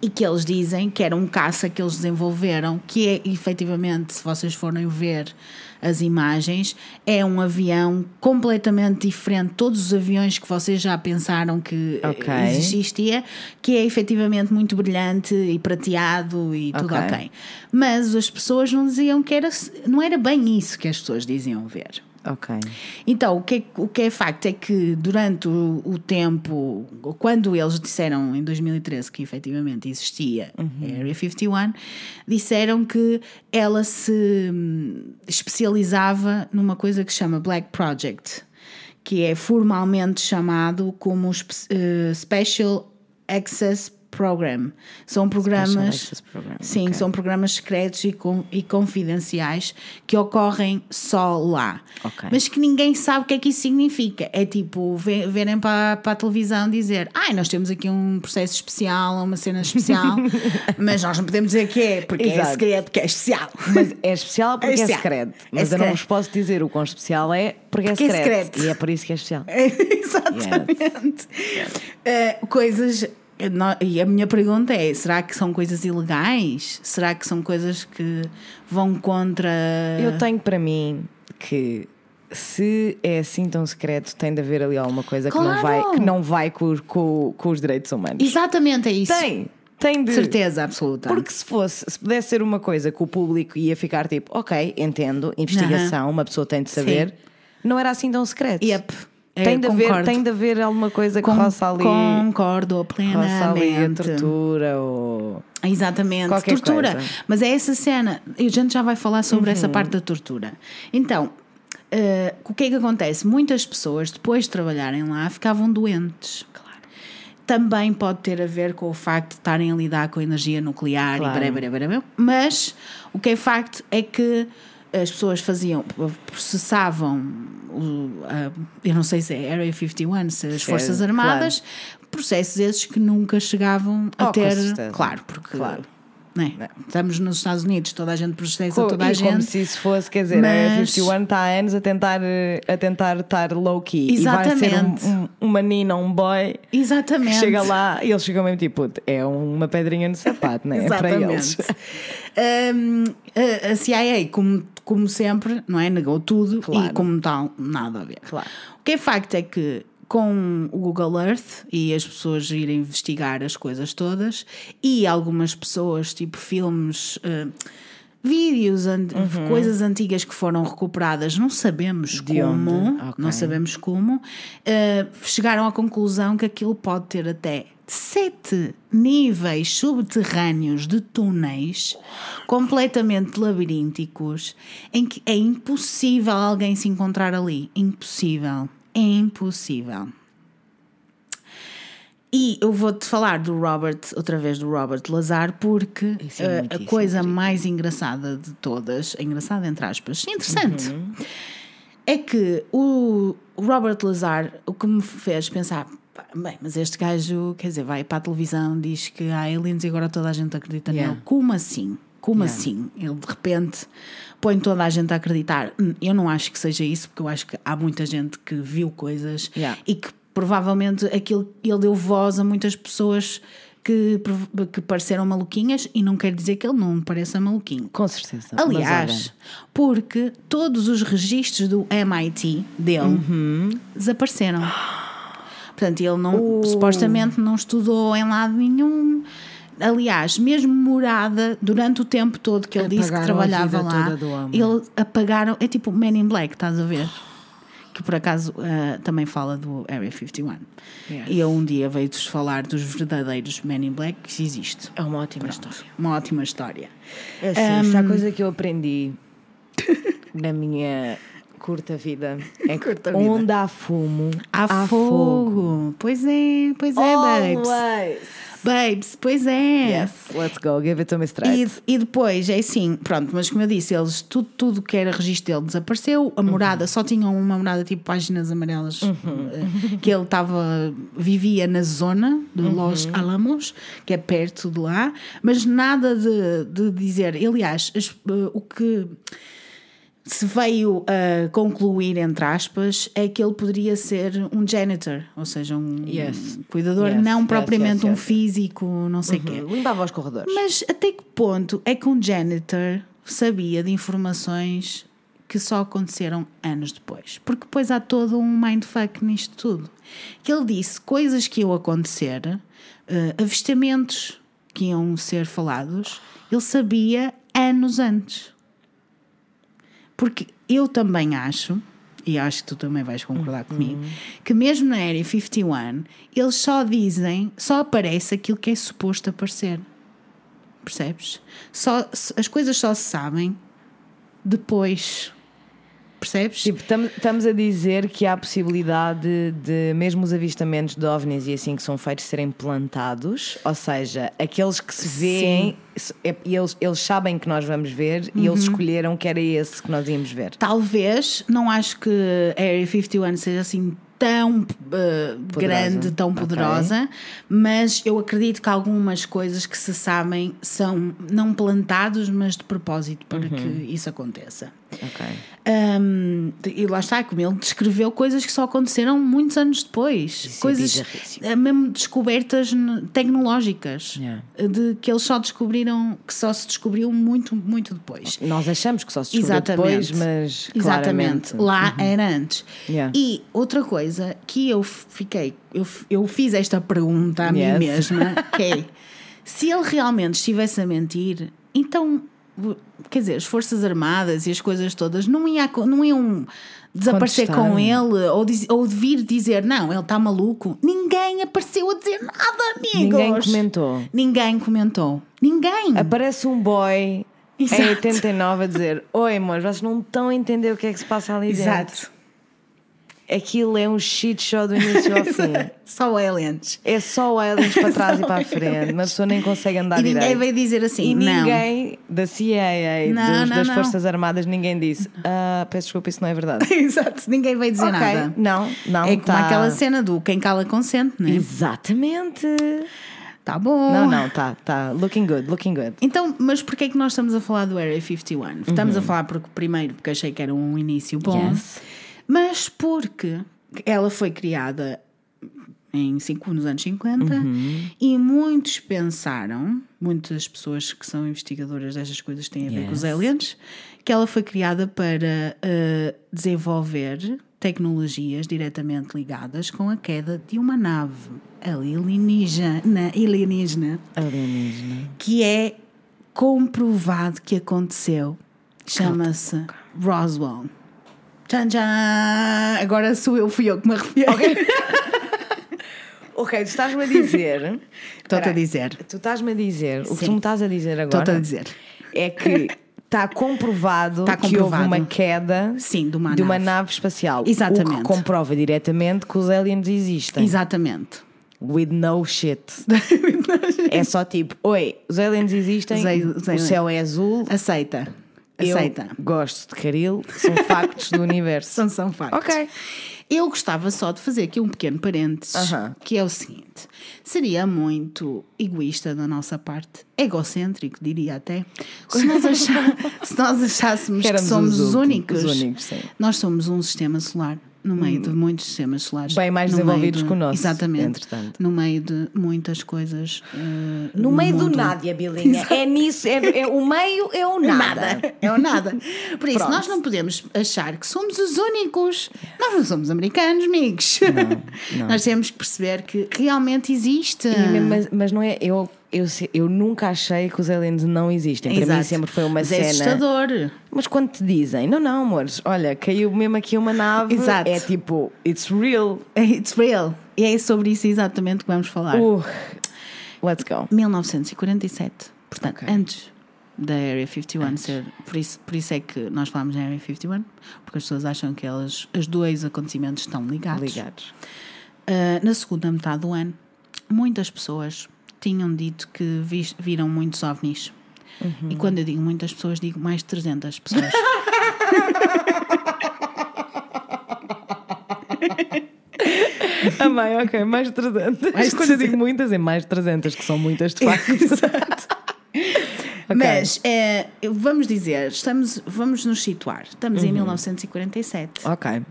E que eles dizem que era um caça que eles desenvolveram, que é efetivamente, se vocês forem ver as imagens, é um avião completamente diferente. Todos os aviões que vocês já pensaram que eh, Ok. existia, que é efetivamente muito brilhante e prateado e tudo Ok. ok. Mas as pessoas não diziam que era, não era bem isso que as pessoas diziam ver. Ok. Então, o que, é, o que é facto é que durante o, o tempo, quando eles disseram em 2013 que efetivamente existia a Area 51, disseram que ela se hum, especializava numa coisa que se chama Black Project, que é formalmente chamado como eh, Special Access Program. São programas. Sim, ok. são programas secretos e, com, e confidenciais que ocorrem só lá. Ok. Mas que ninguém sabe o que é que isso significa. É tipo ve- verem para, para a televisão dizer: Ai, nós temos aqui um processo especial, uma cena especial, mas nós não podemos dizer que é, porque é Exato. segredo, que é especial. Mas é especial porque é, especial. secreto. É Mas eu não secreto. vos posso dizer o quão especial é porque, Porque é, é secreto. secreto. E é por isso que é especial. Exatamente. Eh, coisas. E a minha pergunta é: será que são coisas ilegais? Será que são coisas que vão contra. Eu tenho para mim que se é assim tão secreto, tem de haver ali alguma coisa que não Claro. vai, que não vai com, os- com- com os direitos humanos. Exatamente, é isso. Tem, tem de. Certeza absoluta. Porque se fosse, se pudesse ser uma coisa que o público ia ficar tipo, ok, entendo, investigação, uma pessoa tem de saber, não era assim tão secreto. Yep. É, Tem, de haver, tem de haver alguma coisa que Con- roça ali. Concordo roça ali a plenamente. tortura ou. Exatamente, Qualquer tortura. coisa. Mas é essa cena, e a gente já vai falar sobre Uhum. essa parte da tortura. Então, eh, o que é que acontece? Muitas pessoas, depois de trabalharem lá, ficavam doentes. Claro. Também pode ter a ver com o facto de estarem a lidar com a energia nuclear Claro. e bará, bará, bará. mas o que é facto é que as pessoas faziam, processavam, o, a- eu não sei se é Area 51, se as Forças Armadas, processos esses que nunca chegavam a Oh, com ter. Claro, porque Claro. Né, estamos nos Estados Unidos, toda a gente processa Co- toda a e como gente. se isso fosse, quer dizer, Mas- a 51 está há anos a tentar, eh, a tentar estar low-key. E vai ser Exatamente. um, um, uma nina, um boy que Exatamente. chega lá e eles chegam mesmo tipo, "Puto, é uma pedrinha no sapato, né? É para eles. A, a CIA, como, como sempre, não é? Negou tudo Claro. e, como tal, nada a ver. Claro. O que é facto é que com o Google Earth e as pessoas irem investigar as coisas todas e algumas pessoas, tipo filmes. eh, Vídeos, an- coisas antigas que foram recuperadas, não sabemos Uhum. De como, onde? Ok. não sabemos como, eh, chegaram à conclusão que aquilo pode ter até sete níveis subterrâneos de túneis completamente labirínticos em que é impossível alguém se encontrar ali. Impossível. É impossível. E eu vou-te falar do Robert, outra vez do Robert Lazar, porque é eh, a coisa mais engraçada de todas, engraçada entre aspas, interessante, Uhum. é que o Robert Lazar, o que me fez pensar, "Pá, bem, mas este gajo, quer dizer, vai para a televisão, diz que há aliens e agora toda a gente acredita Yeah. nele. Como assim? Como Yeah. assim? Ele de repente põe toda a gente a acreditar. Hum, Eu não acho que seja isso, porque eu acho que há muita gente que viu coisas Yeah. e que provavelmente aquilo, ele deu voz a muitas pessoas que, que pareceram maluquinhas e não quer dizer que ele não pareça maluquinho. Com certeza. Aliás, porque todos os registros do MIT dele Uhum. desapareceram. Portanto, ele não, supostamente não estudou em lado nenhum. Aliás, mesmo morada, durante o tempo todo que ele disse que a trabalhava lá, ele apagaram. É tipo Men in Black, estás a ver? Que por acaso ah, também fala do Area 51. Yes. E eu um dia veio-vos falar dos verdadeiros Men in Black que existe. É uma ótima história. Uma ótima história. É assim, se há coisa que eu aprendi na minha curta vida é Curta vida. onde há fumo, Há, fogo. Pois é, pois é. Always. Babes, pois é. Yes, let's go, give it to me straight. E, e depois, é assim, pronto, mas como eu disse, eles, tudo, tudo que era registro dele desapareceu. A morada, só tinham uma morada tipo páginas amarelas, eh, que ele estava, vivia na zona de Los Alamos, que é perto de lá, mas nada de, de dizer. Aliás, as- eh, o que se veio a concluir, entre aspas, é que ele poderia ser um janitor, ou seja, um Yes. cuidador, Yes, não yes, propriamente um físico, não sei o quê. Limpava os corredores. Mas até que ponto é que um janitor sabia de informações que só aconteceram anos depois? Porque depois há todo um mindfuck nisto tudo. Que ele disse coisas que iam acontecer, eh, avistamentos que iam ser falados, ele sabia anos antes. Porque eu também acho, e acho que tu também vais concordar comigo, que mesmo na Area 51, eles só dizem, só aparece aquilo que é suposto aparecer. Percebes? Só, as coisas só se sabem depois. Percebes? Tipo, estamos a dizer que há a possibilidade de, mesmo os avistamentos de ovnis e assim que são feitos, serem plantados, ou seja, aqueles que se veem, é, eles, eles sabem que nós vamos ver uhum. e eles uhum. escolheram que era esse que nós íamos ver. Talvez, não acho que a Area 51 seja assim tão uh, grande, tão poderosa, okay. mas eu acredito que algumas coisas que se sabem são não plantados, mas de propósito para uhum. que isso aconteça. Ok. Um, e lá está, como ele descreveu coisas que só aconteceram muitos anos depois. Isso é coisas, é mesmo descobertas tecnológicas, yeah. de que eles só descobriram, que só se descobriu muito, muito depois. Nós achamos que só se descobriu Exatamente. depois, mas. Exatamente. Lá uhum. era antes. Yeah. E outra coisa que eu fiquei, eu, eu fiz esta pergunta a yes. mim mesma, que é se ele realmente estivesse a mentir, então quer dizer, as Forças Armadas e as coisas todas não, ia, não iam desaparecer com ele ou, diz, ou vir dizer não, ele está maluco. Ninguém apareceu a dizer nada, amigos. Ninguém comentou. Ninguém comentou. Ninguém. Aparece um boy Exato. em 89 a dizer: Oi, mas vocês não estão a entender o que é que se passa ali dentro. Exato aquilo é um shit show do início ao fim. só aliens. É só aliens para trás e para a frente. Uma pessoa nem consegue andar e direito. ninguém vai dizer assim, e não. ninguém da CIA, não, dos, não, das não. Forças Armadas, ninguém disse ah, peço desculpa, isso não é verdade. Exato, ninguém vai dizer okay. nada. Não, não. É tá... como aquela cena do quem cala consente, não é? Exatamente. Tá bom. Não, não, tá, tá. Looking good, looking good. Então, mas porquê é que nós estamos a falar do Area 51? Estamos uhum. a falar porque, primeiro, porque achei que era um início bom. Yes. Mas porque ela foi criada em cinco, nos anos 50 uhum. e muitos pensaram, muitas pessoas que são investigadoras destas coisas têm a ver yes. com os aliens, que ela foi criada para uh, desenvolver tecnologias diretamente ligadas com a queda de uma nave alienígena, alienígena, alienígena. que é comprovado que aconteceu. Chama-se Roswell. Tchan, tchan. Agora sou eu, fui eu que me arrepiei. Ok, okay tu estás-me a dizer. Estou-te a dizer. Tu estás-me a dizer. Sim. O que tu me estás a dizer agora. Estou-te a dizer. É que está comprovado, comprovado, que houve uma queda Sim, de, uma, de nave. uma nave espacial. Exatamente. O que comprova diretamente que os aliens existem. Exatamente. With no shit. é só tipo, oi, os aliens existem, o céu é azul. Aceita. Aceita. Eu gosto de caril, são factos do universo. São, são factos. Ok. Eu gostava só de fazer aqui um pequeno parênteses, uh -huh. que é o seguinte: seria muito egoísta da nossa parte, egocêntrico, diria até, se nós, se nós achássemos que, que somos os únicos. Os únicos nós somos um sistema solar no meio de muitos sistemas solares. Bem mais desenvolvidos de, que o nosso. Exatamente. Entretanto. No meio de muitas coisas. Uh, no, no meio mundo. do nada, Bilinha. É nisso, é, é, o meio é o nada. nada. É o nada. Por isso, Pronto. nós não podemos achar que somos os únicos. Nós não somos americanos, amigos. Não, não. nós temos que perceber que realmente existe. E, mas, mas não é. Eu eu, eu nunca achei que os aliens não existem. Para mim sempre foi uma Mas cena. É assustador. Mas quando te dizem, não, não, amores, olha, caiu mesmo aqui uma nave, Exato. é tipo, it's real. It's real. E é sobre isso exatamente que vamos falar. Uh, let's go. 1947. Portanto, okay. antes da Area 51 antes. ser. Por isso, por isso é que nós falamos da Area 51, porque as pessoas acham que elas, os dois acontecimentos estão ligados. Ligados. Uh, na segunda metade do ano, muitas pessoas tinham dito que vi, viram muitos ovnis. Uhum. E quando eu digo muitas pessoas, digo mais de 300 pessoas. Amém, ok, mais de 300. Mais Quando eu digo muitas, é mais de 300, que são muitas de facto. Exato. okay. Mas é, vamos dizer, estamos, vamos nos situar. Estamos uhum. em 1947. Ok.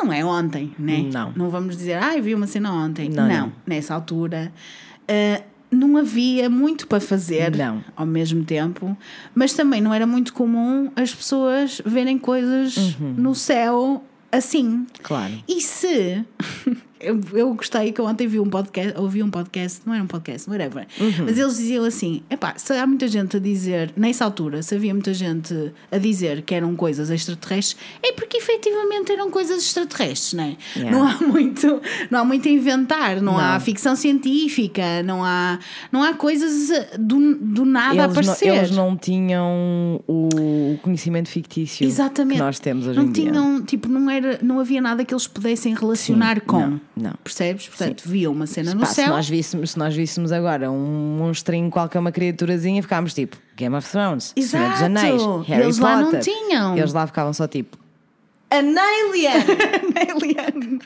Não é ontem, né? Não. Não vamos dizer, ah, vi uma cena ontem. Não, não. não. Nessa altura uh, não havia muito para fazer não. ao mesmo tempo, mas também não era muito comum as pessoas verem coisas uhum. no céu assim. Claro. E se Eu, eu gostei que eu ontem vi um podcast, ouvi um podcast, não era um podcast, whatever. Uhum. Mas eles diziam assim: epá, se há muita gente a dizer, nessa altura, se havia muita gente a dizer que eram coisas extraterrestres, é porque efetivamente eram coisas extraterrestres, não é? Yeah. Não há muito, não há muito a inventar, não, há Não. ficção científica, não há, não há coisas do, do nada a Eles não, aparecer. eles não tinham o conhecimento fictício Exatamente. que nós temos hoje não em dia. tinham, tipo, não, era, não havia nada que eles pudessem relacionar Sim, com. não, não. Percebes? Portanto, viam uma cena no Pá, se, céu. nós víssemos, se nós víssemos agora um monstrinho, qualquer uma criaturazinha, ficámos tipo Game of Thrones, Senhor dos Exato. Anéis, Harry Eles lá não Potter. tinham. Eles lá ficavam só tipo An alien! Alien.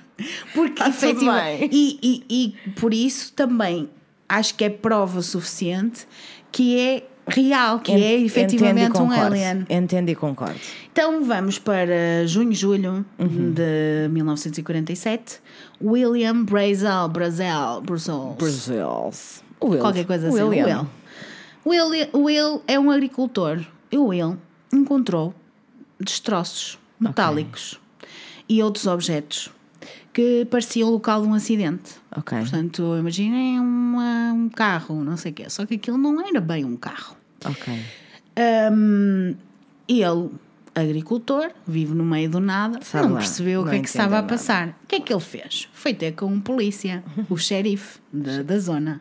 Porque efetivamente. E, e, e por isso também acho que é prova suficiente que é real, que é Entendo e efetivamente um alien. Entendo e concordo. Então vamos para junho, julho Uhum. de 1947. William Brazel, Brazel, Brussels. Will. Qualquer coisa assim. William. Will. Will, Will é um agricultor. E o Will encontrou destroços metálicos e outros objetos que pareciam o local de um acidente. Ok. Portanto, imaginem uma- um carro, não sei o quê. Só que aquilo não era bem um carro. Ok. Hum, ele, agricultor, vive no meio do nada, Sabe não lá, percebeu o não que é que estava a nada. passar. O que é que ele fez? Foi ter com um polícia, o xerife da, da zona.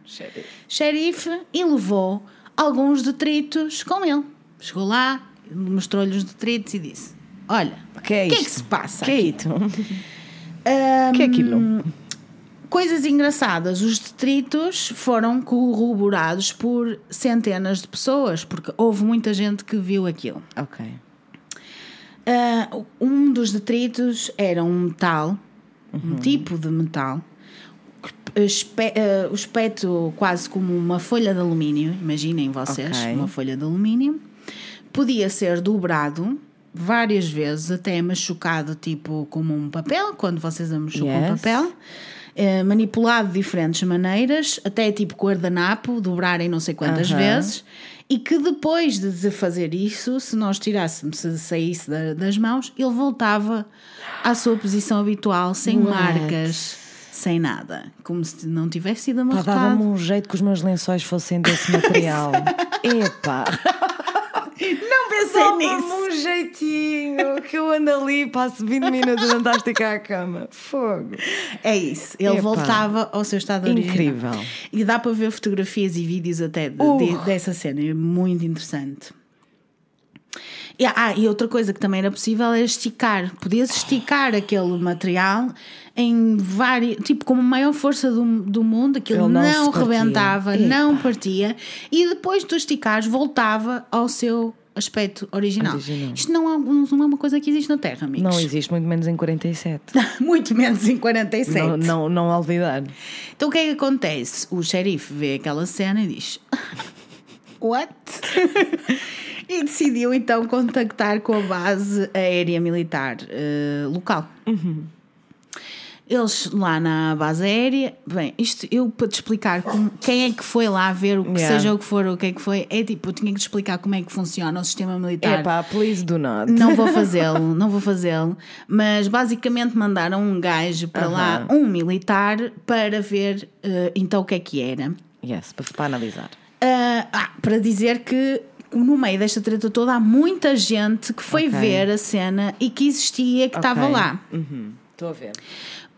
Xerife e levou alguns detritos com ele. Chegou lá, mostrou-lhe os detritos e disse: Olha, O que é o que é que se passa? que é aqui?" isso? Hum, que é aquilo? Coisas engraçadas, os detritos foram corroborados por centenas de pessoas, porque houve muita gente que viu aquilo. Ok. Ah, um dos detritos era um metal, um tipo de metal, que espe- ah, o aspecto quase como uma folha de alumínio, imaginem vocês, Ok. uma folha de alumínio, podia ser dobrado várias vezes, até machucado, tipo como um papel, quando vocês machucam um Yes. papel. eh, manipulado de diferentes maneiras, até tipo guardanapo, dobrarem não sei quantas Aham. vezes, e que depois de fazer isso, se nós tirássemos, se saísse da- das mãos, ele voltava à sua posição habitual, sem What? marcas, sem nada, como se não tivesse sido Pá, dava-me um jeito que os meus lençóis fossem desse material. Epá! Não pensei Dava-me nisso! um jeitinho que eu ando ali, passo 20 minutos a tentar esticar a cama. Fogo! É isso, ele Epá. voltava ao seu estado original. Incrível. E dá para ver fotografias e vídeos até de- Uh. de- dessa cena, é muito interessante. E, ah, e outra coisa que também era possível era esticar. Podias esticar aquele material em vários. Tipo, com a maior força do, do mundo, aquilo Ele não não, partia. rebentava, Epá. não partia. E depois de esticares, voltava ao seu aspecto original. Original. Isto não é, não é uma coisa que existe na Terra, amigos. Não existe, muito menos em 47. Muito menos em 47. Não, não, não olvidar. Então o que é que acontece? O xerife vê aquela cena e diz: What? e decidiu então contactar com a base aérea militar eh, local. Eles lá na base aérea, bem, isto eu para te explicar como- quem é que foi lá ver o que Yeah. seja o que for, o que é que foi, é tipo, eu tinha que te explicar como é que funciona o sistema militar. Epá, please do not. Não vou fazê-lo, não vou fazê-lo. Mas basicamente mandaram um gajo para lá, um militar, para ver eh, então o que é que era. Yes, para, para analisar. Ah, ah, para dizer que no meio desta treta toda há muita gente que foi Ok. ver a cena e que existia, que estava Ok. lá. Estou a ver.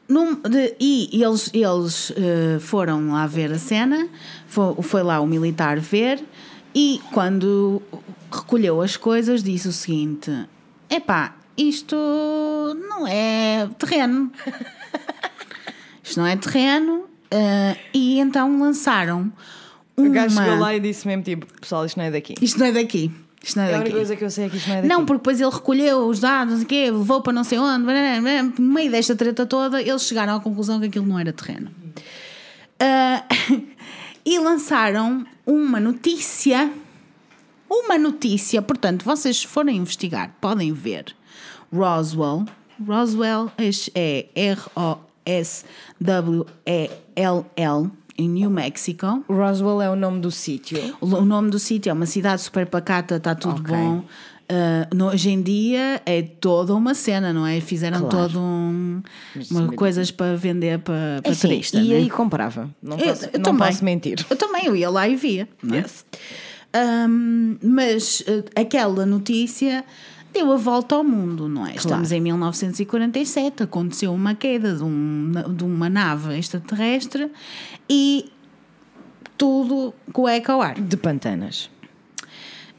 Num- de- e eles, eles eh, foram lá ver a cena, foi, foi lá o militar ver, e quando recolheu as coisas, disse o seguinte: epá, isto não é terreno. Isto não é terreno. eh, e então lançaram O gajo chegou uma. lá e disse mesmo tipo, pessoal, isto não é daqui. Isto não é daqui. Isto não é É a única coisa que eu sei é que isto não é daqui. Não, porque depois ele recolheu os dados, não quê, levou para não sei onde, no meio desta treta toda, eles chegaram à conclusão que aquilo não era terreno. Ah, e lançaram uma notícia, uma notícia, portanto, vocês se forem investigar, podem ver Roswell, Roswell é R-O-S-W-E-L-L, em New Mexico. Roswell é o nome do sítio. O nome do sítio é uma cidade super pacata, está tudo Ok. bom. Uh, no, hoje em dia é toda uma cena, não é? Fizeram Claro. todo um, uma, coisas para vender para, para É assim, turista. e né? aí comprava. Não, Eu- posso, eu não também. posso mentir. Eu também, eu ia lá e via. é? Um, mas uh, aquela notícia deu a volta ao mundo, não é? Estamos em 1947, aconteceu uma queda de, um- de uma nave extraterrestre e tudo eco ao ar. De pantanas.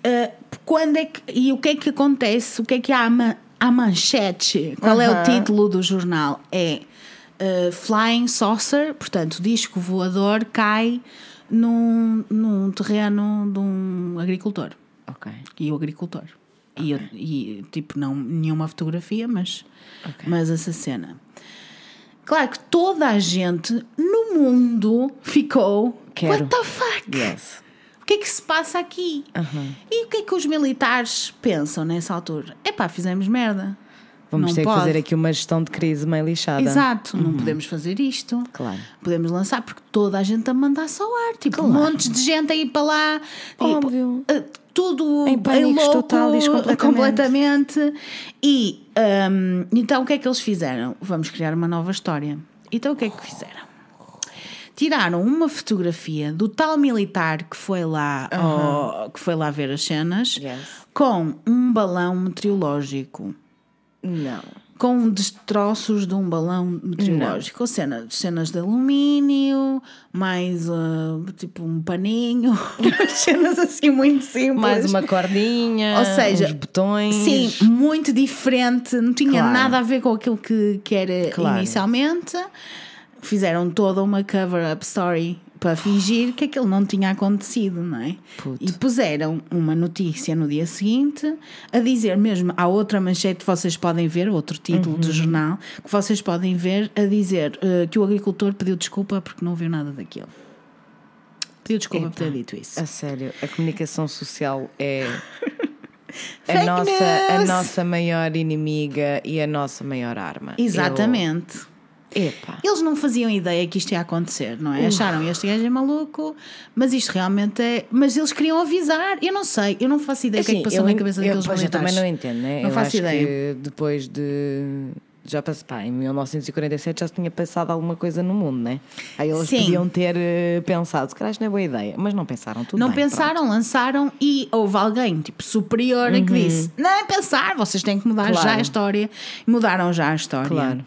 Uh, quando é que, e o que é que acontece? O que é que há a, a manchete? Qual é o título do jornal? É uh, Flying Saucer, portanto, disco voador cai num, num terreno de um agricultor. Ok. E o agricultor. E, eu- e, tipo, não nenhuma fotografia, mas, mas essa cena. Claro que toda a gente no mundo ficou. Quero. What the fuck? Yes. O que é que se passa aqui? E o que é que os militares pensam nessa altura? Epá, fizemos merda. Vamos Não ter pode. que fazer aqui uma gestão de crise meio lixada. Exato, não podemos fazer isto. Claro. Podemos lançar porque toda a gente a mandar-se ao ar. Tipo, Claro. montes de gente a ir para lá. Tipo, Óbvio. eh, tudo Em pânicos louco, totais, completamente. completamente. E hum, então o que é que eles fizeram? Vamos criar uma nova história. Então o que é que fizeram? Tiraram uma fotografia do tal militar que foi lá, ao- que foi lá ver as cenas Yes. com um balão meteorológico Não. com destroços de um balão meteorológico, ou cena, cenas de alumínio, mais ah, tipo um paninho, cenas assim muito simples. Mais uma cordinha. Ou seja, uns botões. Sim, muito diferente, não tinha Claro. nada a ver com aquilo que, que era Claro. inicialmente. Fizeram toda uma cover-up story para fingir que aquilo não tinha acontecido, não é? Puto. E puseram uma notícia no dia seguinte a dizer mesmo, há outra manchete que vocês podem ver, outro título Uhum. do jornal, que vocês podem ver a dizer eh, que o agricultor pediu desculpa porque não viu nada daquilo. Pediu desculpa por ter dito isso. A sério, a comunicação social é a nossa, a nossa maior inimiga e a nossa maior arma. Exatamente. Eu, epá. Eles não faziam ideia que isto ia acontecer, não é? Acharam este gajo é maluco, mas isto realmente é. Mas eles queriam avisar. Eu não sei, eu não faço ideia o que é que passou eu na cabeça eu, daqueles pois, eu militares. também não entendo, né? Não eu faço acho ideia. que depois de. Já passou, pá, em 1947 já se tinha passado alguma coisa no mundo, né? Aí eles Sim. podiam ter eh, pensado, se calhar isto não é boa ideia, mas não pensaram tudo Não bem, pensaram, lançaram e houve alguém tipo superior a que disse: Não é pensar, vocês têm que mudar já Uhum. Claro. a história. E mudaram já a história. Claro.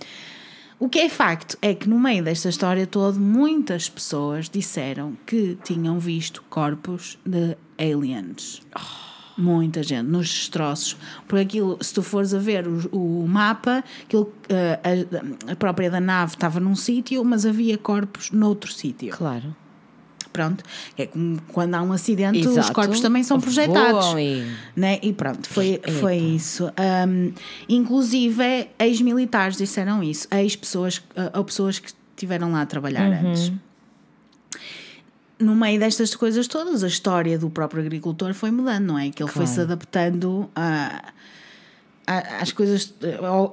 O que é facto é que no meio desta história toda, muitas pessoas disseram que tinham visto corpos de aliens. Muita gente, nos destroços. Porque aquilo, se tu fores a ver o, o mapa, aquilo, eh, a, a própria da nave estava num sítio, mas havia corpos noutro sítio. Claro. Pronto. É como quando há um acidente, os Exato. corpos também são projetados. E- Né? E pronto, foi, foi isso. Um, inclusive, ex-militares disseram isso, ex-pessoas ah, ou pessoas que estiveram lá a trabalhar Uhum. antes. No meio destas coisas todas, a história do próprio agricultor foi mudando, não é? Que ele foi se adaptando a, às coisas,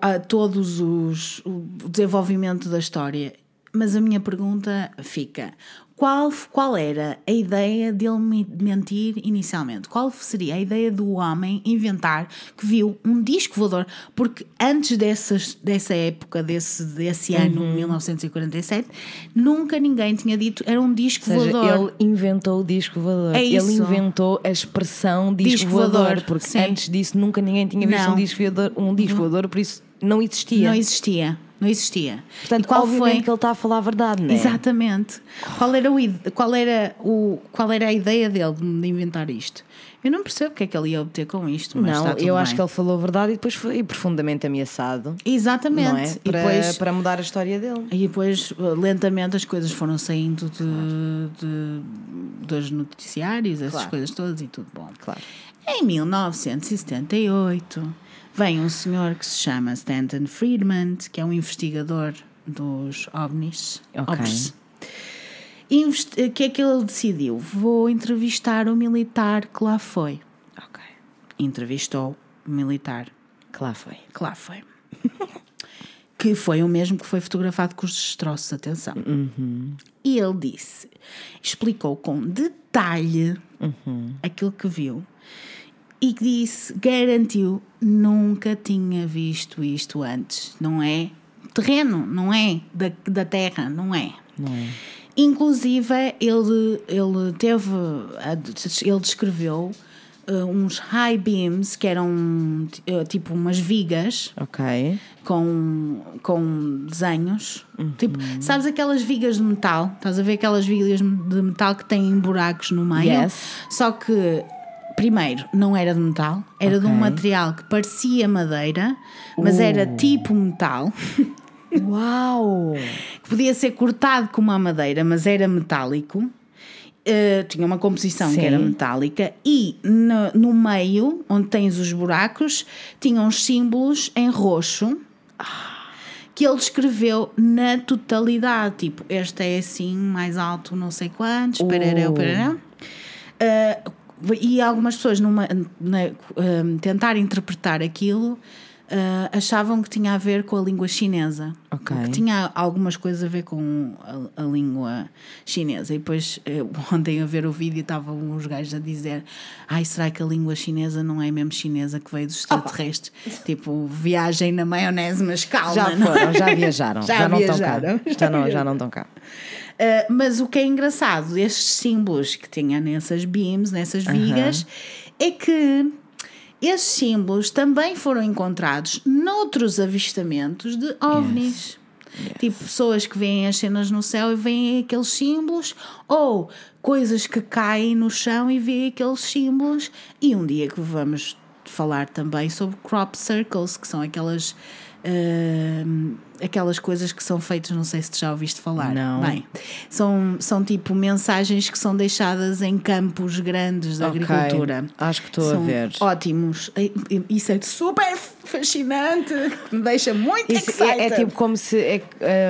a, todos os o desenvolvimento da história. Mas a minha pergunta fica: qual, qual era a ideia dele me- mentir inicialmente? Qual seria a ideia do homem inventar que viu um disco voador? Porque antes dessas, dessa época, desse, desse ano, Uhum. 1947, nunca ninguém tinha dito era um disco Ou seja, voador. ele inventou o disco voador. É Ele inventou a expressão disco, Disco voador, voador, porque sim. antes disso nunca ninguém tinha visto Não. um disco voador, um disco voador, por isso não existia. Não existia. Não existia. Portanto, E qual foi? que ele está a falar a verdade, não é? Exatamente. Qual era, o, qual, era o, qual era a ideia dele de inventar isto? Eu não percebo o que é que ele ia obter com isto, mas Não, eu bem. acho que ele falou a verdade e depois foi profundamente ameaçado. Exatamente. Não é? E Para, depois, para mudar a história dele. e depois, lentamente, as coisas foram saindo de, de- dos noticiários, essas Claro. coisas todas e tudo bom. Claro. Em 1978, vem um senhor que se chama Stanton Friedman, que é um investigador dos ovnis. Ok. ovnis. Invest- O que é que ele decidiu? Vou entrevistar o militar que lá foi. Ok. Entrevistou o militar Que lá foi. que lá foi. que foi o mesmo que foi fotografado com os destroços, atenção. E ele disse, explicou com detalhe aquilo que viu e que disse, garantiu, nunca tinha visto isto antes. Não é terreno, não é da, da terra, não é. Não é? Inclusive, ele, ele teve, ele descreveu uh, uns high beams que eram uh, tipo umas vigas Ok. com, com desenhos. Tipo, sabes aquelas vigas de metal? Estás a ver aquelas vigas de metal que têm buracos no meio? Yes. Só que, primeiro, não era de metal, era de um material que parecia madeira, mas era Uh. tipo metal. Uau! que podia ser cortado como a madeira, mas era metálico. Uh, tinha uma composição Sim. que era metálica e no, no meio, onde tens os buracos, tinha uns símbolos em roxo que ele escreveu na totalidade. Tipo, este é assim, mais alto, não sei quantos, Oh. parará. Uh, e algumas pessoas, numa, na, um, tentar interpretar aquilo, uh, achavam que tinha a ver com a língua chinesa. Que tinha algumas coisas a ver com a, a língua chinesa. E depois, eh, ontem a ver o vídeo, estavam os gajos a dizer: Ai, será que a língua chinesa não é mesmo chinesa que veio dos extraterrestres? Tipo, viagem na maionese, mas calma. Já não é? foram, já viajaram. Já não estão cá. já Já não, já não estão cá. Uh, mas o que é engraçado destes símbolos que tinha nessas beams, nessas vigas, é que esses símbolos também foram encontrados noutros avistamentos de ovnis. Tipo, pessoas que veem as cenas no céu e veem aqueles símbolos, ou coisas que caem no chão e veem aqueles símbolos. E um dia que vamos falar também sobre crop circles, que são aquelas. uh, aquelas coisas que são feitas, não sei se tu já ouviste falar. Não. Bem, são, são tipo mensagens que são deixadas em campos grandes da Ok, agricultura. acho que estou a ver. Ótimos. Isso é super fascinante, me deixa muito Isso é, é tipo como se. é,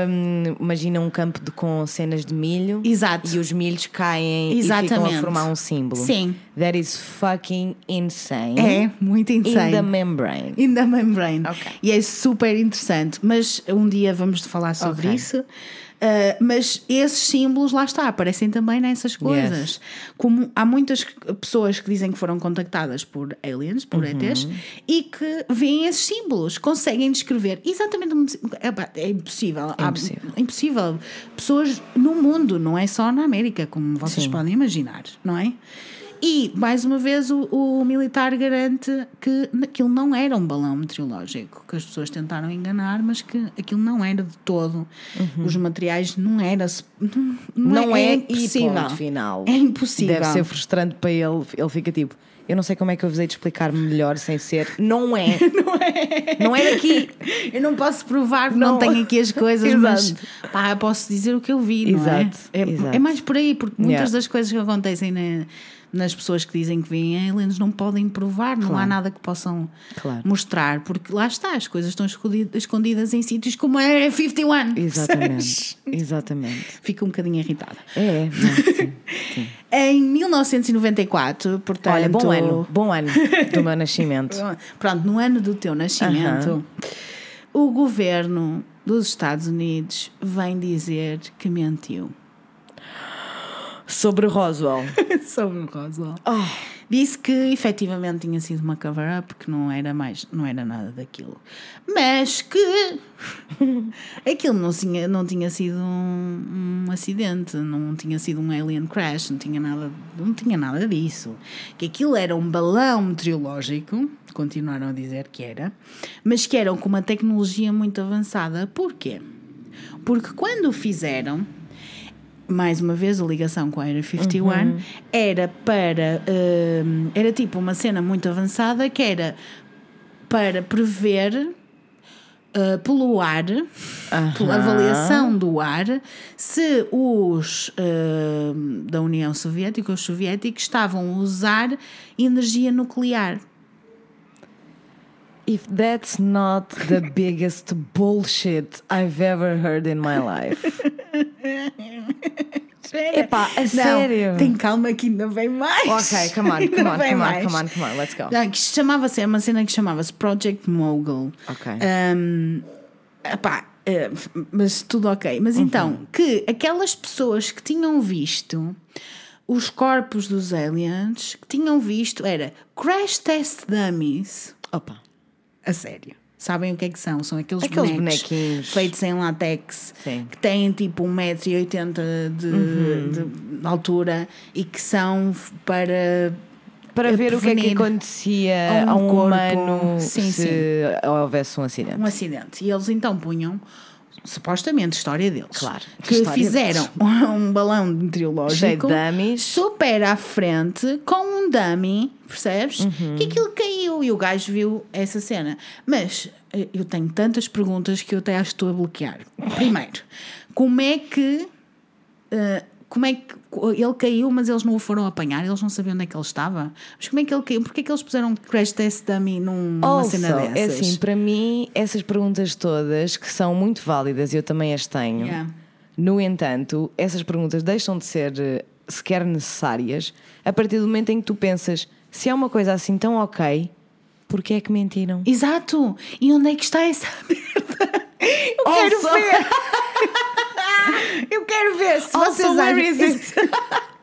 hum, imagina um campo de, com cenas de milho Exato. e os milhos caem e ficam Exatamente. a formar um símbolo. Sim. That is fucking insane. É, muito In insane. the membrane. In the membrane. Ok. E é super interessante. Mas um dia vamos falar sobre Ok. isso. Uh, mas esses símbolos, lá está, aparecem também nessas coisas. Como há muitas pessoas que dizem que foram contactadas por aliens, por Uhum. ETs, e que veem esses símbolos, conseguem descrever exatamente. É, pá, é impossível. Há- impossível. impossível. Pessoas no mundo, não é só na América, como vocês Sim. podem imaginar, não é? E, mais uma vez, o, o militar garante que aquilo não era um balão meteorológico, que as pessoas tentaram enganar, mas que aquilo não era de todo. Os materiais não era. Não, Não, é, é, impossível. ponto final. É impossível. Deve ser frustrante para ele. Ele fica tipo. Eu não sei como é que eu vos hei de explicar melhor sem ser. Não é. Não é. Não é daqui. Eu não posso provar, porque não, Não. tenho aqui as coisas, mas pá, eu posso dizer o que eu vi, não Exato, é? É, exato. é mais por aí, porque muitas Yeah. das coisas que acontecem na- nas pessoas que dizem que veem aliens não podem provar, não há Claro. nada que possam Claro. mostrar, porque lá está, as coisas estão escondidas, em sítios como a Area 51. Exatamente. Exatamente. Fico um bocadinho irritada. É, não, sim. Em 1994, portanto. Olha, bom ano. Bom ano do meu nascimento. Pronto, no ano do teu nascimento, o governo dos Estados Unidos vem dizer que mentiu Sobre Roswell. sobre Roswell. Oh, Disse que efetivamente tinha sido uma cover-up, que não era mais, não era nada daquilo. Mas que aquilo não tinha, não tinha sido um, um acidente, não tinha sido um alien crash, não tinha nada, não tinha nada disso. Que aquilo era um balão meteorológico, continuaram a dizer que era, mas que eram com uma tecnologia muito avançada. Porquê? Porque quando o fizeram, mais uma vez a ligação com a Area 51 era para hum, era tipo uma cena muito avançada que era para prever uh, pelo ar pela avaliação do ar se os hum, da União Soviética os soviéticos estavam a usar energia nuclear. If that's not the biggest bullshit I've ever heard in my life. Epá, a Não, sério? tem calma que ainda vem mais Ok, come on, come on, come on, come on, come on, let's go. Não, que chamava-se, é uma cena que chamava-se Project Mogul. Ok. Um, epá, eh, mas tudo ok. Mas então, que aquelas pessoas que tinham visto os corpos dos aliens que tinham visto era Crash Test Dummies. Opa. A sério. Sabem o que é que são? São aqueles, Aqueles bonecos bonequinhos. feitos em látex Sim. que têm tipo 1,80m de, Uhum. de- altura e que são para Para ver o que é que acontecia a um a um humano Sim, se houvesse um acidente. um acidente. E eles então punham, supostamente, história deles. Claro. Que História fizeram um balão meteorológico super à frente com um dummy, percebes? Uhum. Que aquilo caiu e o gajo viu essa cena. Mas eh, eu tenho tantas perguntas que eu até acho que estou a bloquear. Primeiro, como é que. eh, como é que ele caiu, mas eles não o foram apanhar? Eles não sabiam onde é que ele estava? Mas como é que ele caiu? Porquê é que eles puseram crash test dummy num- numa Also, cena dessas? é assim, para mim, essas perguntas todas, que são muito válidas e eu também as tenho, Yeah. no entanto, essas perguntas deixam de ser eh, sequer necessárias a partir do momento em que tu pensas se é uma coisa assim tão ok, porquê é que mentiram? Exato! E onde é que está essa merda? Eu quero ver! Eu quero ver se Also, vocês acham-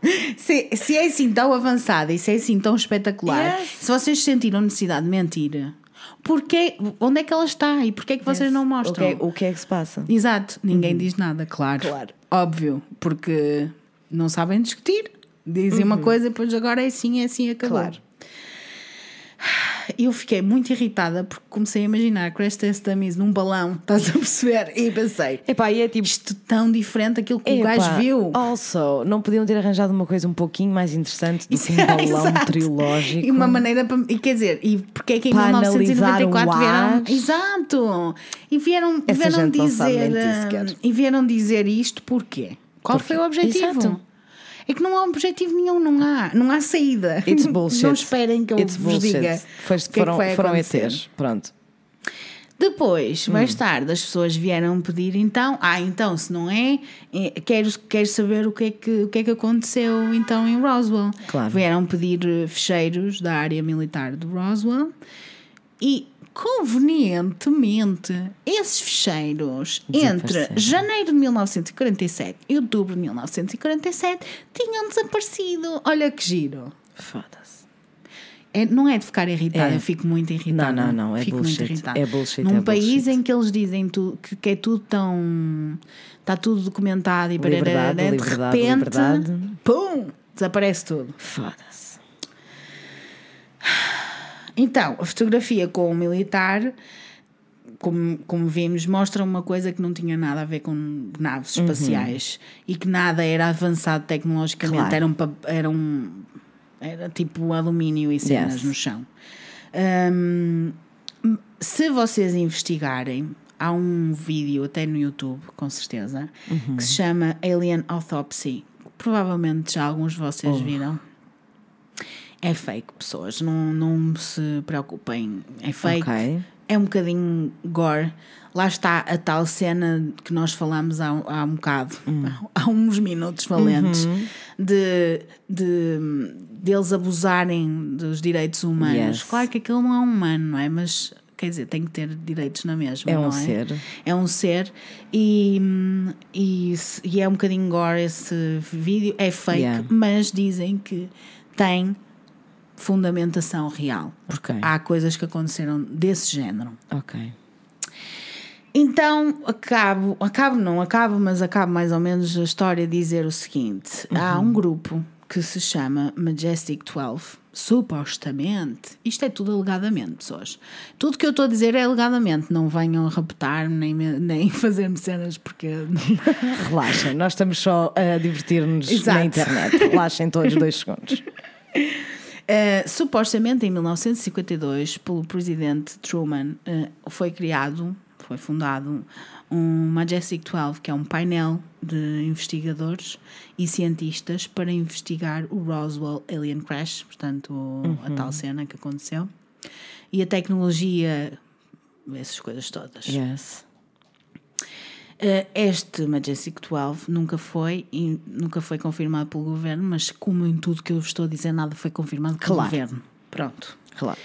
se, se é assim tão avançada e se é assim tão espetacular, Yes. se vocês sentiram necessidade de mentir, porquê, onde é que ela está e porquê é que vocês não O mostram? que, é, o que é que se passa? Exato, ninguém diz nada, claro. Claro. Óbvio, porque não sabem discutir. Dizem uma coisa e depois agora é assim, é assim, acabou. Claro. Eu fiquei muito irritada porque comecei a imaginar Crash Test Dummies num balão, estás a perceber? E pensei, Epá, e é tipo. isto tão diferente daquilo que o epá, gajo viu. Also, não podiam ter arranjado uma coisa um pouquinho mais interessante do que um balão Exato. meteorológico. E uma maneira para. E quer dizer, e porque é que em Para 1994 analisar o vieram. Exato! E vieram, Essa vieram dizer. mentir hum, e vieram dizer isto porquê? Qual foi o objetivo? Exato. É que não há objetivo nenhum, não há, não há saída. It's bullshit. Não esperem que eu It's vos bullshit. diga. Foi- que é que foram foram. ETs. Pronto. Depois, mais tarde, as pessoas vieram pedir então, ah, então, se não é, eh, quero, quero saber o que, é que, o que é que aconteceu então em Roswell. Claro. Vieram pedir eh, fecheiros da área militar de Roswell e, convenientemente, esses fecheiros entre janeiro de 1947 e outubro de 1947 tinham desaparecido. Olha que giro. Foda-se. É, não é de ficar irritada, É. eu fico muito irritada. Não, não, não, é fico bullshit. muito irritada. É bullshit, Num é país bullshit. em que eles dizem tu, que, que é tudo tão. Está tudo documentado e Liberdade, barará, de liberdade, repente, liberdade. pum, desaparece tudo. Foda-se. Então, a fotografia com o militar, como, como vimos, mostra uma coisa que não tinha nada a ver com naves Uhum. espaciais e que nada era avançado tecnologicamente, Claro. era, um, era um- era tipo alumínio e cenas Yes. no chão. Hum, se vocês investigarem, há um vídeo até no YouTube, com certeza, Uhum. que se chama Alien Autopsy. Provavelmente já alguns de vocês Oh. viram. É fake, pessoas, não, não se preocupem. É fake. Ok. É um bocadinho gore. Lá está a tal cena que nós falamos há, há um bocado, Hum. há uns minutos valentes, Uhum. de, de deles abusarem dos direitos humanos. Yes. Claro que aquilo não é humano, não é? Mas quer dizer, tem que ter direitos na mesma. É um ser. É um ser e, e, e é um bocadinho gore esse vídeo. É fake, Yeah. mas dizem que tem fundamentação real. Porque Ok. há coisas que aconteceram desse género. Ok. Então, acabo, acabo não acabo, mas acabo mais ou menos a história a dizer o seguinte: há Uhum. um grupo que se chama Majestic 12, supostamente, isto é tudo alegadamente, pessoas. Tudo que eu estou a dizer é alegadamente, não venham raptar-me nem, nem fazer-me cenas porque. Relaxem, nós estamos só a divertir-nos na internet. Relaxem todos dois segundos. Uh, supostamente em 1952, pelo presidente Truman, uh, foi criado, foi fundado um Majestic 12, que é um painel de investigadores e cientistas para investigar o Roswell Alien Crash, portanto, o- a tal cena que aconteceu, e a tecnologia, essas coisas todas. Yes. Uh, Este Majestic 12 nunca foi e nunca foi confirmado pelo governo, mas como em tudo que eu estou a dizer, nada foi confirmado pelo Claro. governo. Pronto. Claro.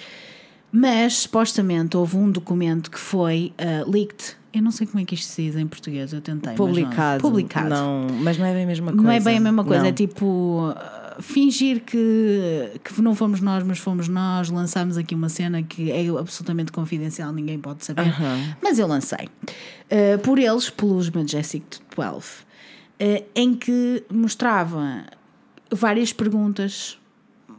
Mas supostamente houve um documento que foi uh, leaked. Eu não sei como é que isto se diz em português, eu tentei. mas não. Publicado. Publicado. Não, mas não é bem a mesma coisa. Não é bem a mesma coisa, Não. é tipo. uh, fingir que, que não fomos nós, mas fomos nós. Lançámos aqui uma cena que é absolutamente confidencial, ninguém pode saber. Uhum. Mas eu lancei. Uh, por eles, pelos Majestic 12, uh, em que mostrava várias perguntas.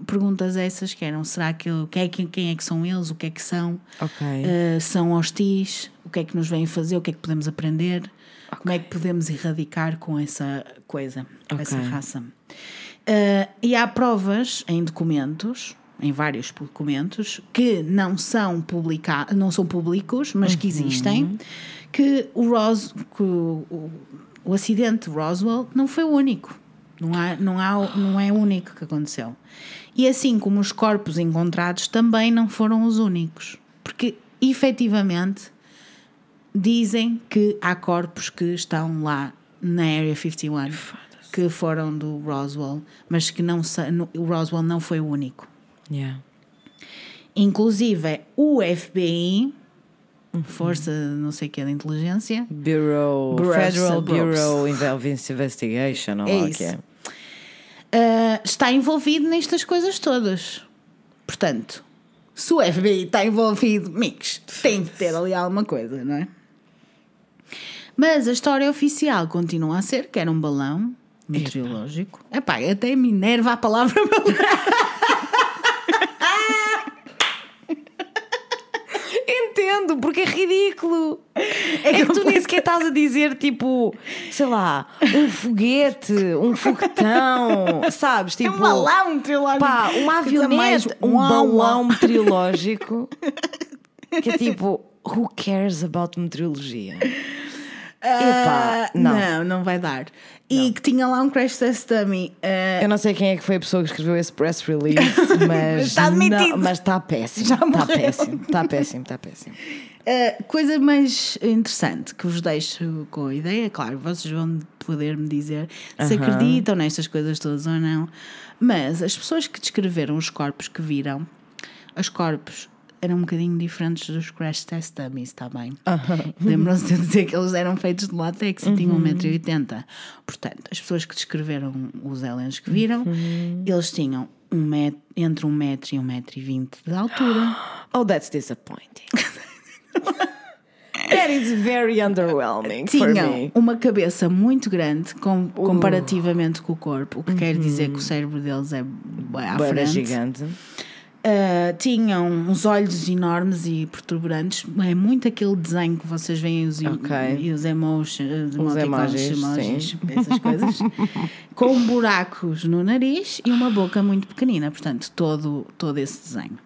Perguntas essas que eram: será que, que é, quem é que são eles? O que é que são? Ok. Uh, são hostis? O que é que nos vêm fazer? O que é que podemos aprender? Ok. Como é que podemos erradicar com essa coisa, com Ok. essa raça? Uh, e há provas em documentos, em vários documentos, que não são, publica não são públicos, mas que existem, que o, Ros que o, o, o acidente de Roswell não foi o único. Não, há, não, há, não é o único que aconteceu. E assim como os corpos encontrados também não foram os únicos. Porque, efetivamente, dizem que há corpos que estão lá na Area 51 que foram do Roswell, mas que não o Roswell não foi o único. Yeah. Inclusive o FBI, Força não sei o que é da inteligência, Bureau, Bureau Federal Bureau. Of Investigation, ou É lá isso. que é. ah, está envolvido nestas coisas todas. Portanto, se o FBI está envolvido, mix, tem que ter ali alguma coisa, não é? Mas a história oficial continua a ser que era um balão meteorológico. Epá, até me enerva a palavra. Entendo, porque é ridículo. É, que tu nem sequer estás a dizer tipo, sei lá, um foguete, um foguetão, sabes? Tipo, um balão meteorológico. Pá, uma avioneta, um balão meteorológico que é tipo, who cares about meteorologia? Epá, não. não, não vai dar. E que tinha lá um crash test dummy. ah, Eu não sei quem é que foi a pessoa que escreveu esse press release, mas Está admitido. não- mas está péssimo. Está péssimo, está péssimo, está péssimo. Uh, coisa mais interessante que vos deixo com a ideia, claro, vocês vão poder me dizer se Aham. acreditam nestas coisas todas ou não, mas as pessoas que descreveram os corpos que viram, os corpos eram um bocadinho diferentes dos crash test dummies, está bem? Lembram-se de dizer que eles eram feitos de látex e tinham 1,80m. Portanto, as pessoas que descreveram os aliens que viram, eles tinham um met entre 1 metro e 1 metro e 20 de altura. Oh, that's disappointing. That is very underwhelming tinham uma cabeça muito grande com- comparativamente com o corpo, o que quer dizer que o cérebro deles é à frente. gigante. Ah, tinham uns olhos enormes e protuberantes. É muito aquele desenho que vocês veem os, em- Ok. e os emotions, os emojis, emojis, essas coisas, com buracos no nariz e uma boca muito pequenina. Portanto, todo, todo esse desenho.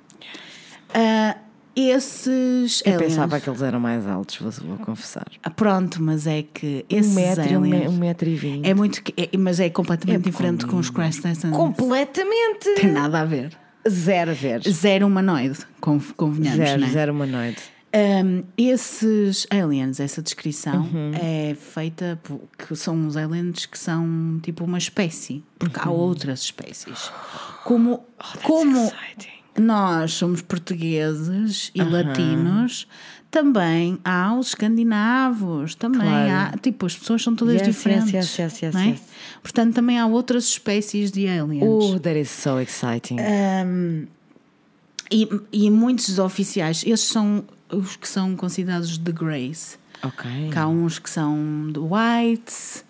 Ah, esses Eu aliens- pensava que eles eram mais altos, vou, vou confessar. Ah, Pronto, mas é que esses Um metro me- aliens- um metro e vinte. É muito. é- mas é completamente diferente com os crash. Completamente. Tem nada a ver. Zero a ver. Zero humanoide, con- convenhamos, Zero, né? zero humanoide. Um, esses aliens, essa descrição Uhum. é feita que são uns aliens que são tipo uma espécie, porque há Uhum. outras espécies. Como, Oh, como exciting. nós somos portugueses e latinos, também há os escandinavos, também Claro. há, tipo, as pessoas são todas Yes, diferentes. yes, yes, yes, é? yes. Portanto, também há outras espécies de aliens. Oh, that is so exciting. Um, e, e muitos oficiais, esses são os que são considerados de Grace. ok. Que há uns que são de Whites,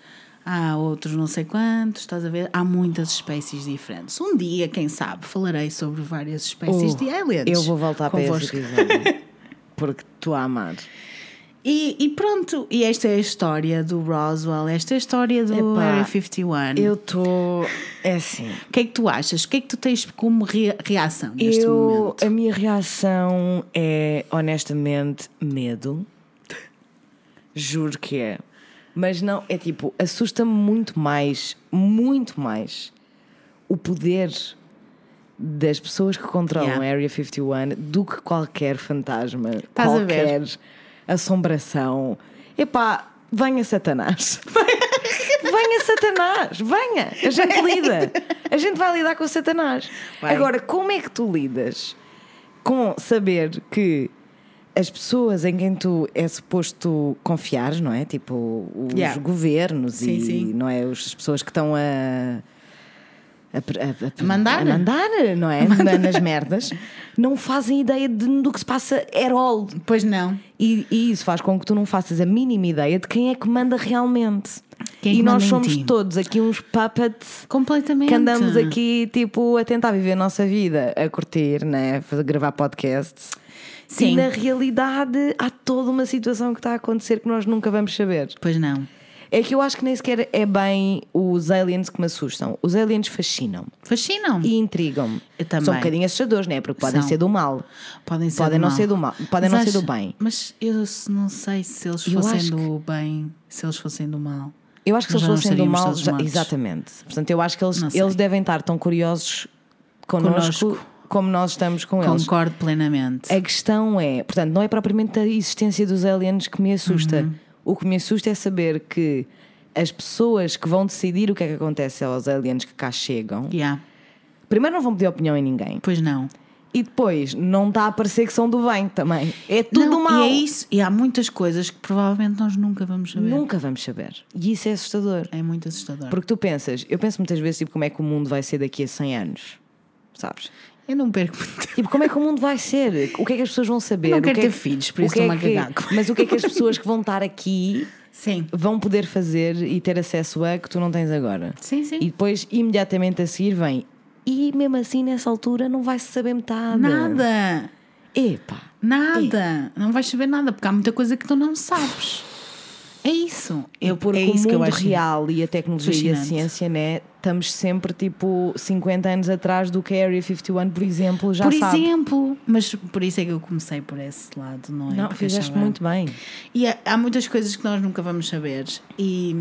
há outros não sei quantos, estás a ver? Há muitas espécies diferentes. Um dia, quem sabe, falarei sobre várias espécies Oh, de aliens. Eu vou voltar para esse convosco. episódio. Porque estou a amar. E, e pronto, e esta é a história do Roswell, esta é a história do Epá, Area 51. Eu estou. É assim. O que é que tu achas? O que é que tu tens como rea- reação neste Eu, momento? a minha reação é honestamente medo. Juro que é. Mas não, é tipo, assusta-me muito mais, muito mais o poder das pessoas que controlam Yeah. a Area 51 do que qualquer fantasma, ver? qualquer assombração. Epá, venha Satanás. venha Satanás, venha. A gente lida. A gente vai lidar com o Satanás. Vai. Agora, como é que tu lidas com saber que as pessoas em quem tu é suposto confiar, não é? Tipo, os Yeah. governos Sim, e sim. não é? As pessoas que estão a a, a- a- mandar. a mandar, não é? Na- Nas merdas, não fazem ideia de- do que se passa at all. Pois não. E, e isso faz com que tu não faças a mínima ideia de quem é que manda realmente. Quem é e que nós somos todos aqui uns puppets Completamente. que andamos aqui tipo a tentar viver a nossa vida, a curtir, né? a gravar podcasts. Sim. E na realidade há toda uma situação que está a acontecer que nós nunca vamos saber. Pois não. É que eu acho que nem sequer é bem os aliens que me assustam. Os aliens fascinam Fascinam. e intrigam-me. São um bocadinho assustadores, né? Porque podem São. ser do mal. Podem ser Podem do não mal. ser do mal, podem Mas não ser acho- do bem. Mas eu não sei se eles Eu fossem do bem, se eles fossem do mal. Eu acho que se eles não fossem do mal, já- exatamente. Portanto, eu acho que eles, Não eles devem estar tão curiosos connosco, Connosco. como nós estamos com eles. Concordo plenamente. A questão é, portanto, não é propriamente a existência dos aliens que me assusta. Uhum. O que me assusta é saber que as pessoas que vão decidir o que é que acontece aos aliens que cá chegam, Yeah. primeiro não vão pedir opinião em ninguém. Pois não. E depois não está a parecer que são do bem também. É tudo não, mal. E é isso. E há muitas coisas que provavelmente nós nunca vamos saber. Nunca vamos saber. E isso é assustador. É muito assustador. Porque tu pensas, eu penso muitas vezes tipo, como é que o mundo vai ser daqui a 100 anos. Sabes? Eu não perco muito tempo. Tipo, como é que o mundo vai ser? O que é que as pessoas vão saber? Eu não O quero que é ter que- filhos, por o isso é estou-me a que- cagar com Mas o que é que as pessoas que vão estar aqui Sim. vão poder fazer e ter acesso a que tu não tens agora? Sim, sim. E depois, imediatamente a seguir, vem. E mesmo assim, nessa altura, não vai-se saber metade. Nada. Epá. Nada. Não vais saber nada, porque há muita coisa que tu não sabes. É isso. Eu, Porque é o isso que eu mundo real e a tecnologia e a fascinante. ciência, né? Estamos sempre tipo 50 anos atrás do que a Area 51, por exemplo, já por sabe. exemplo, mas por isso é que eu comecei por esse lado, não é? Não, Porque fizeste achava- muito bem. E há, há muitas coisas que nós nunca vamos saber. E,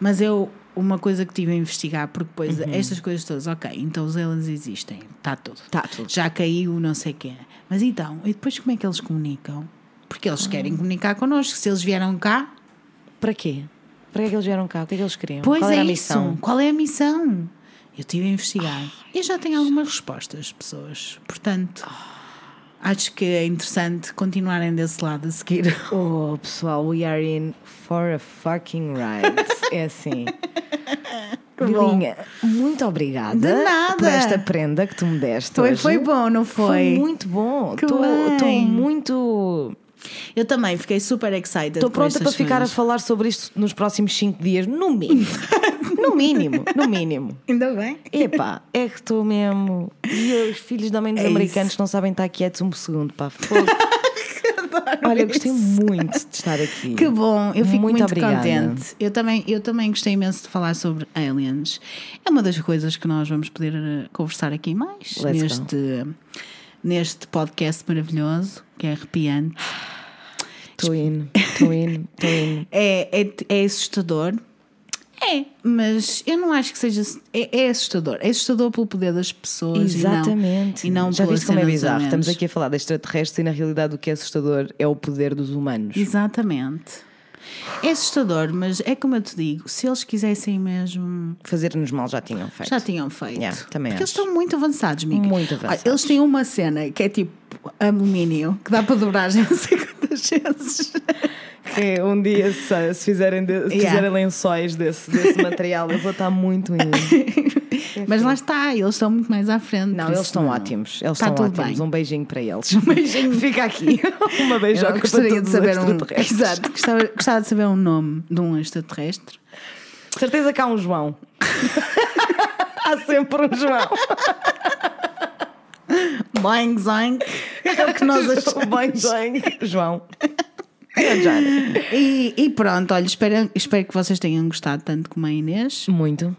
mas eu, uma coisa que tive a investigar, porque depois Uhum. estas coisas todas, ok, então os aliens existem, está tudo. Tá tudo. Já caiu, não sei o quê. Mas então, e depois como é que eles comunicam? Porque eles querem comunicar connosco. Se eles vieram cá, Para quê? Para que é que eles vieram cá? O que é que eles queriam? pois Qual é isso. missão? Qual é a missão? Eu estive a investigar. E já tenho algumas respostas, pessoas. Portanto, acho que é interessante continuarem desse lado a seguir. Oh, pessoal, we are in for a fucking ride. é assim. Bilinha, muito obrigada De nada. por esta prenda que tu me deste. Foi, hoje. foi bom, não foi? Foi muito bom. Estou muito. Eu também fiquei super excited. Estou pronta para ficar a falar sobre isto nos próximos 5 dias, no mínimo. no mínimo, no mínimo. Ainda bem. Epá, é que estou mesmo. E os filhos da mãe dos É americanos não sabem estar quietos um segundo, pá. Fogo. Olha, eu gostei muito de estar aqui. Que bom, eu fico muito, obrigada. contente. Eu também, eu também gostei imenso de falar sobre aliens. É uma das coisas que nós vamos poder eh, conversar aqui mais Let's neste, neste podcast maravilhoso, que é arrepiante. Estou indo, estou indo, estou indo. É, é, é assustador. É, mas eu não acho que seja. É, é assustador. É assustador pelo poder das pessoas Exatamente. e não, e não Já viste como é bizarro? Estamos aqui a falar de extraterrestres e na realidade o que é assustador é o poder dos humanos. Exatamente. É assustador, mas é como eu te digo: se eles quisessem mesmo. Fazer-nos mal já tinham feito. Já tinham feito. Yeah, também Porque eles acho. estão muito avançados, Mica. Muito avançados. Eles têm uma cena que é tipo alumínio, que dá para dobrar não sei quantas vezes. É, um dia, se, se fizerem, de- se Yeah. fizerem lençóis desse, desse material, eu vou estar muito indo. Mas lá está, eles estão muito mais à frente. Não, eles estão ótimos. Eles Está estão ótimos. bem. Um beijinho para eles. Um beijinho. Fica aqui. Uma Eu beijoca para gostaria de saber um. Exato, gostava, gostava de saber o nome de um extraterrestre. Certeza que há um João. há sempre um João. Boing Zoing. É o que nós achamos. Bem, bem. João. E, e pronto, olha, espero, espero que vocês tenham gostado tanto como a Inês. Muito.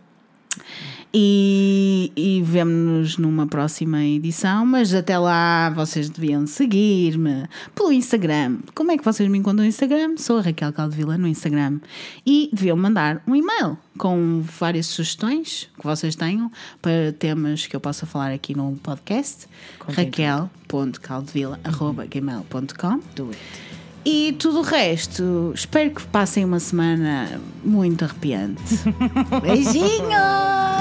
E, e vemo-nos numa próxima edição. Mas até lá vocês deviam seguir-me pelo Instagram. Como é que vocês me encontram no Instagram? Sou a Raquel Caldevila no Instagram. E deviam mandar um e-mail com várias sugestões que vocês tenham para temas que eu possa falar aqui no podcast. Raquel.caldevila.gmail.com Do it. E tudo o resto, espero que passem uma semana muito arrepiante. Beijinhos!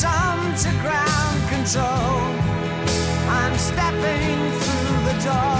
Tom to ground control. I'm stepping through the door.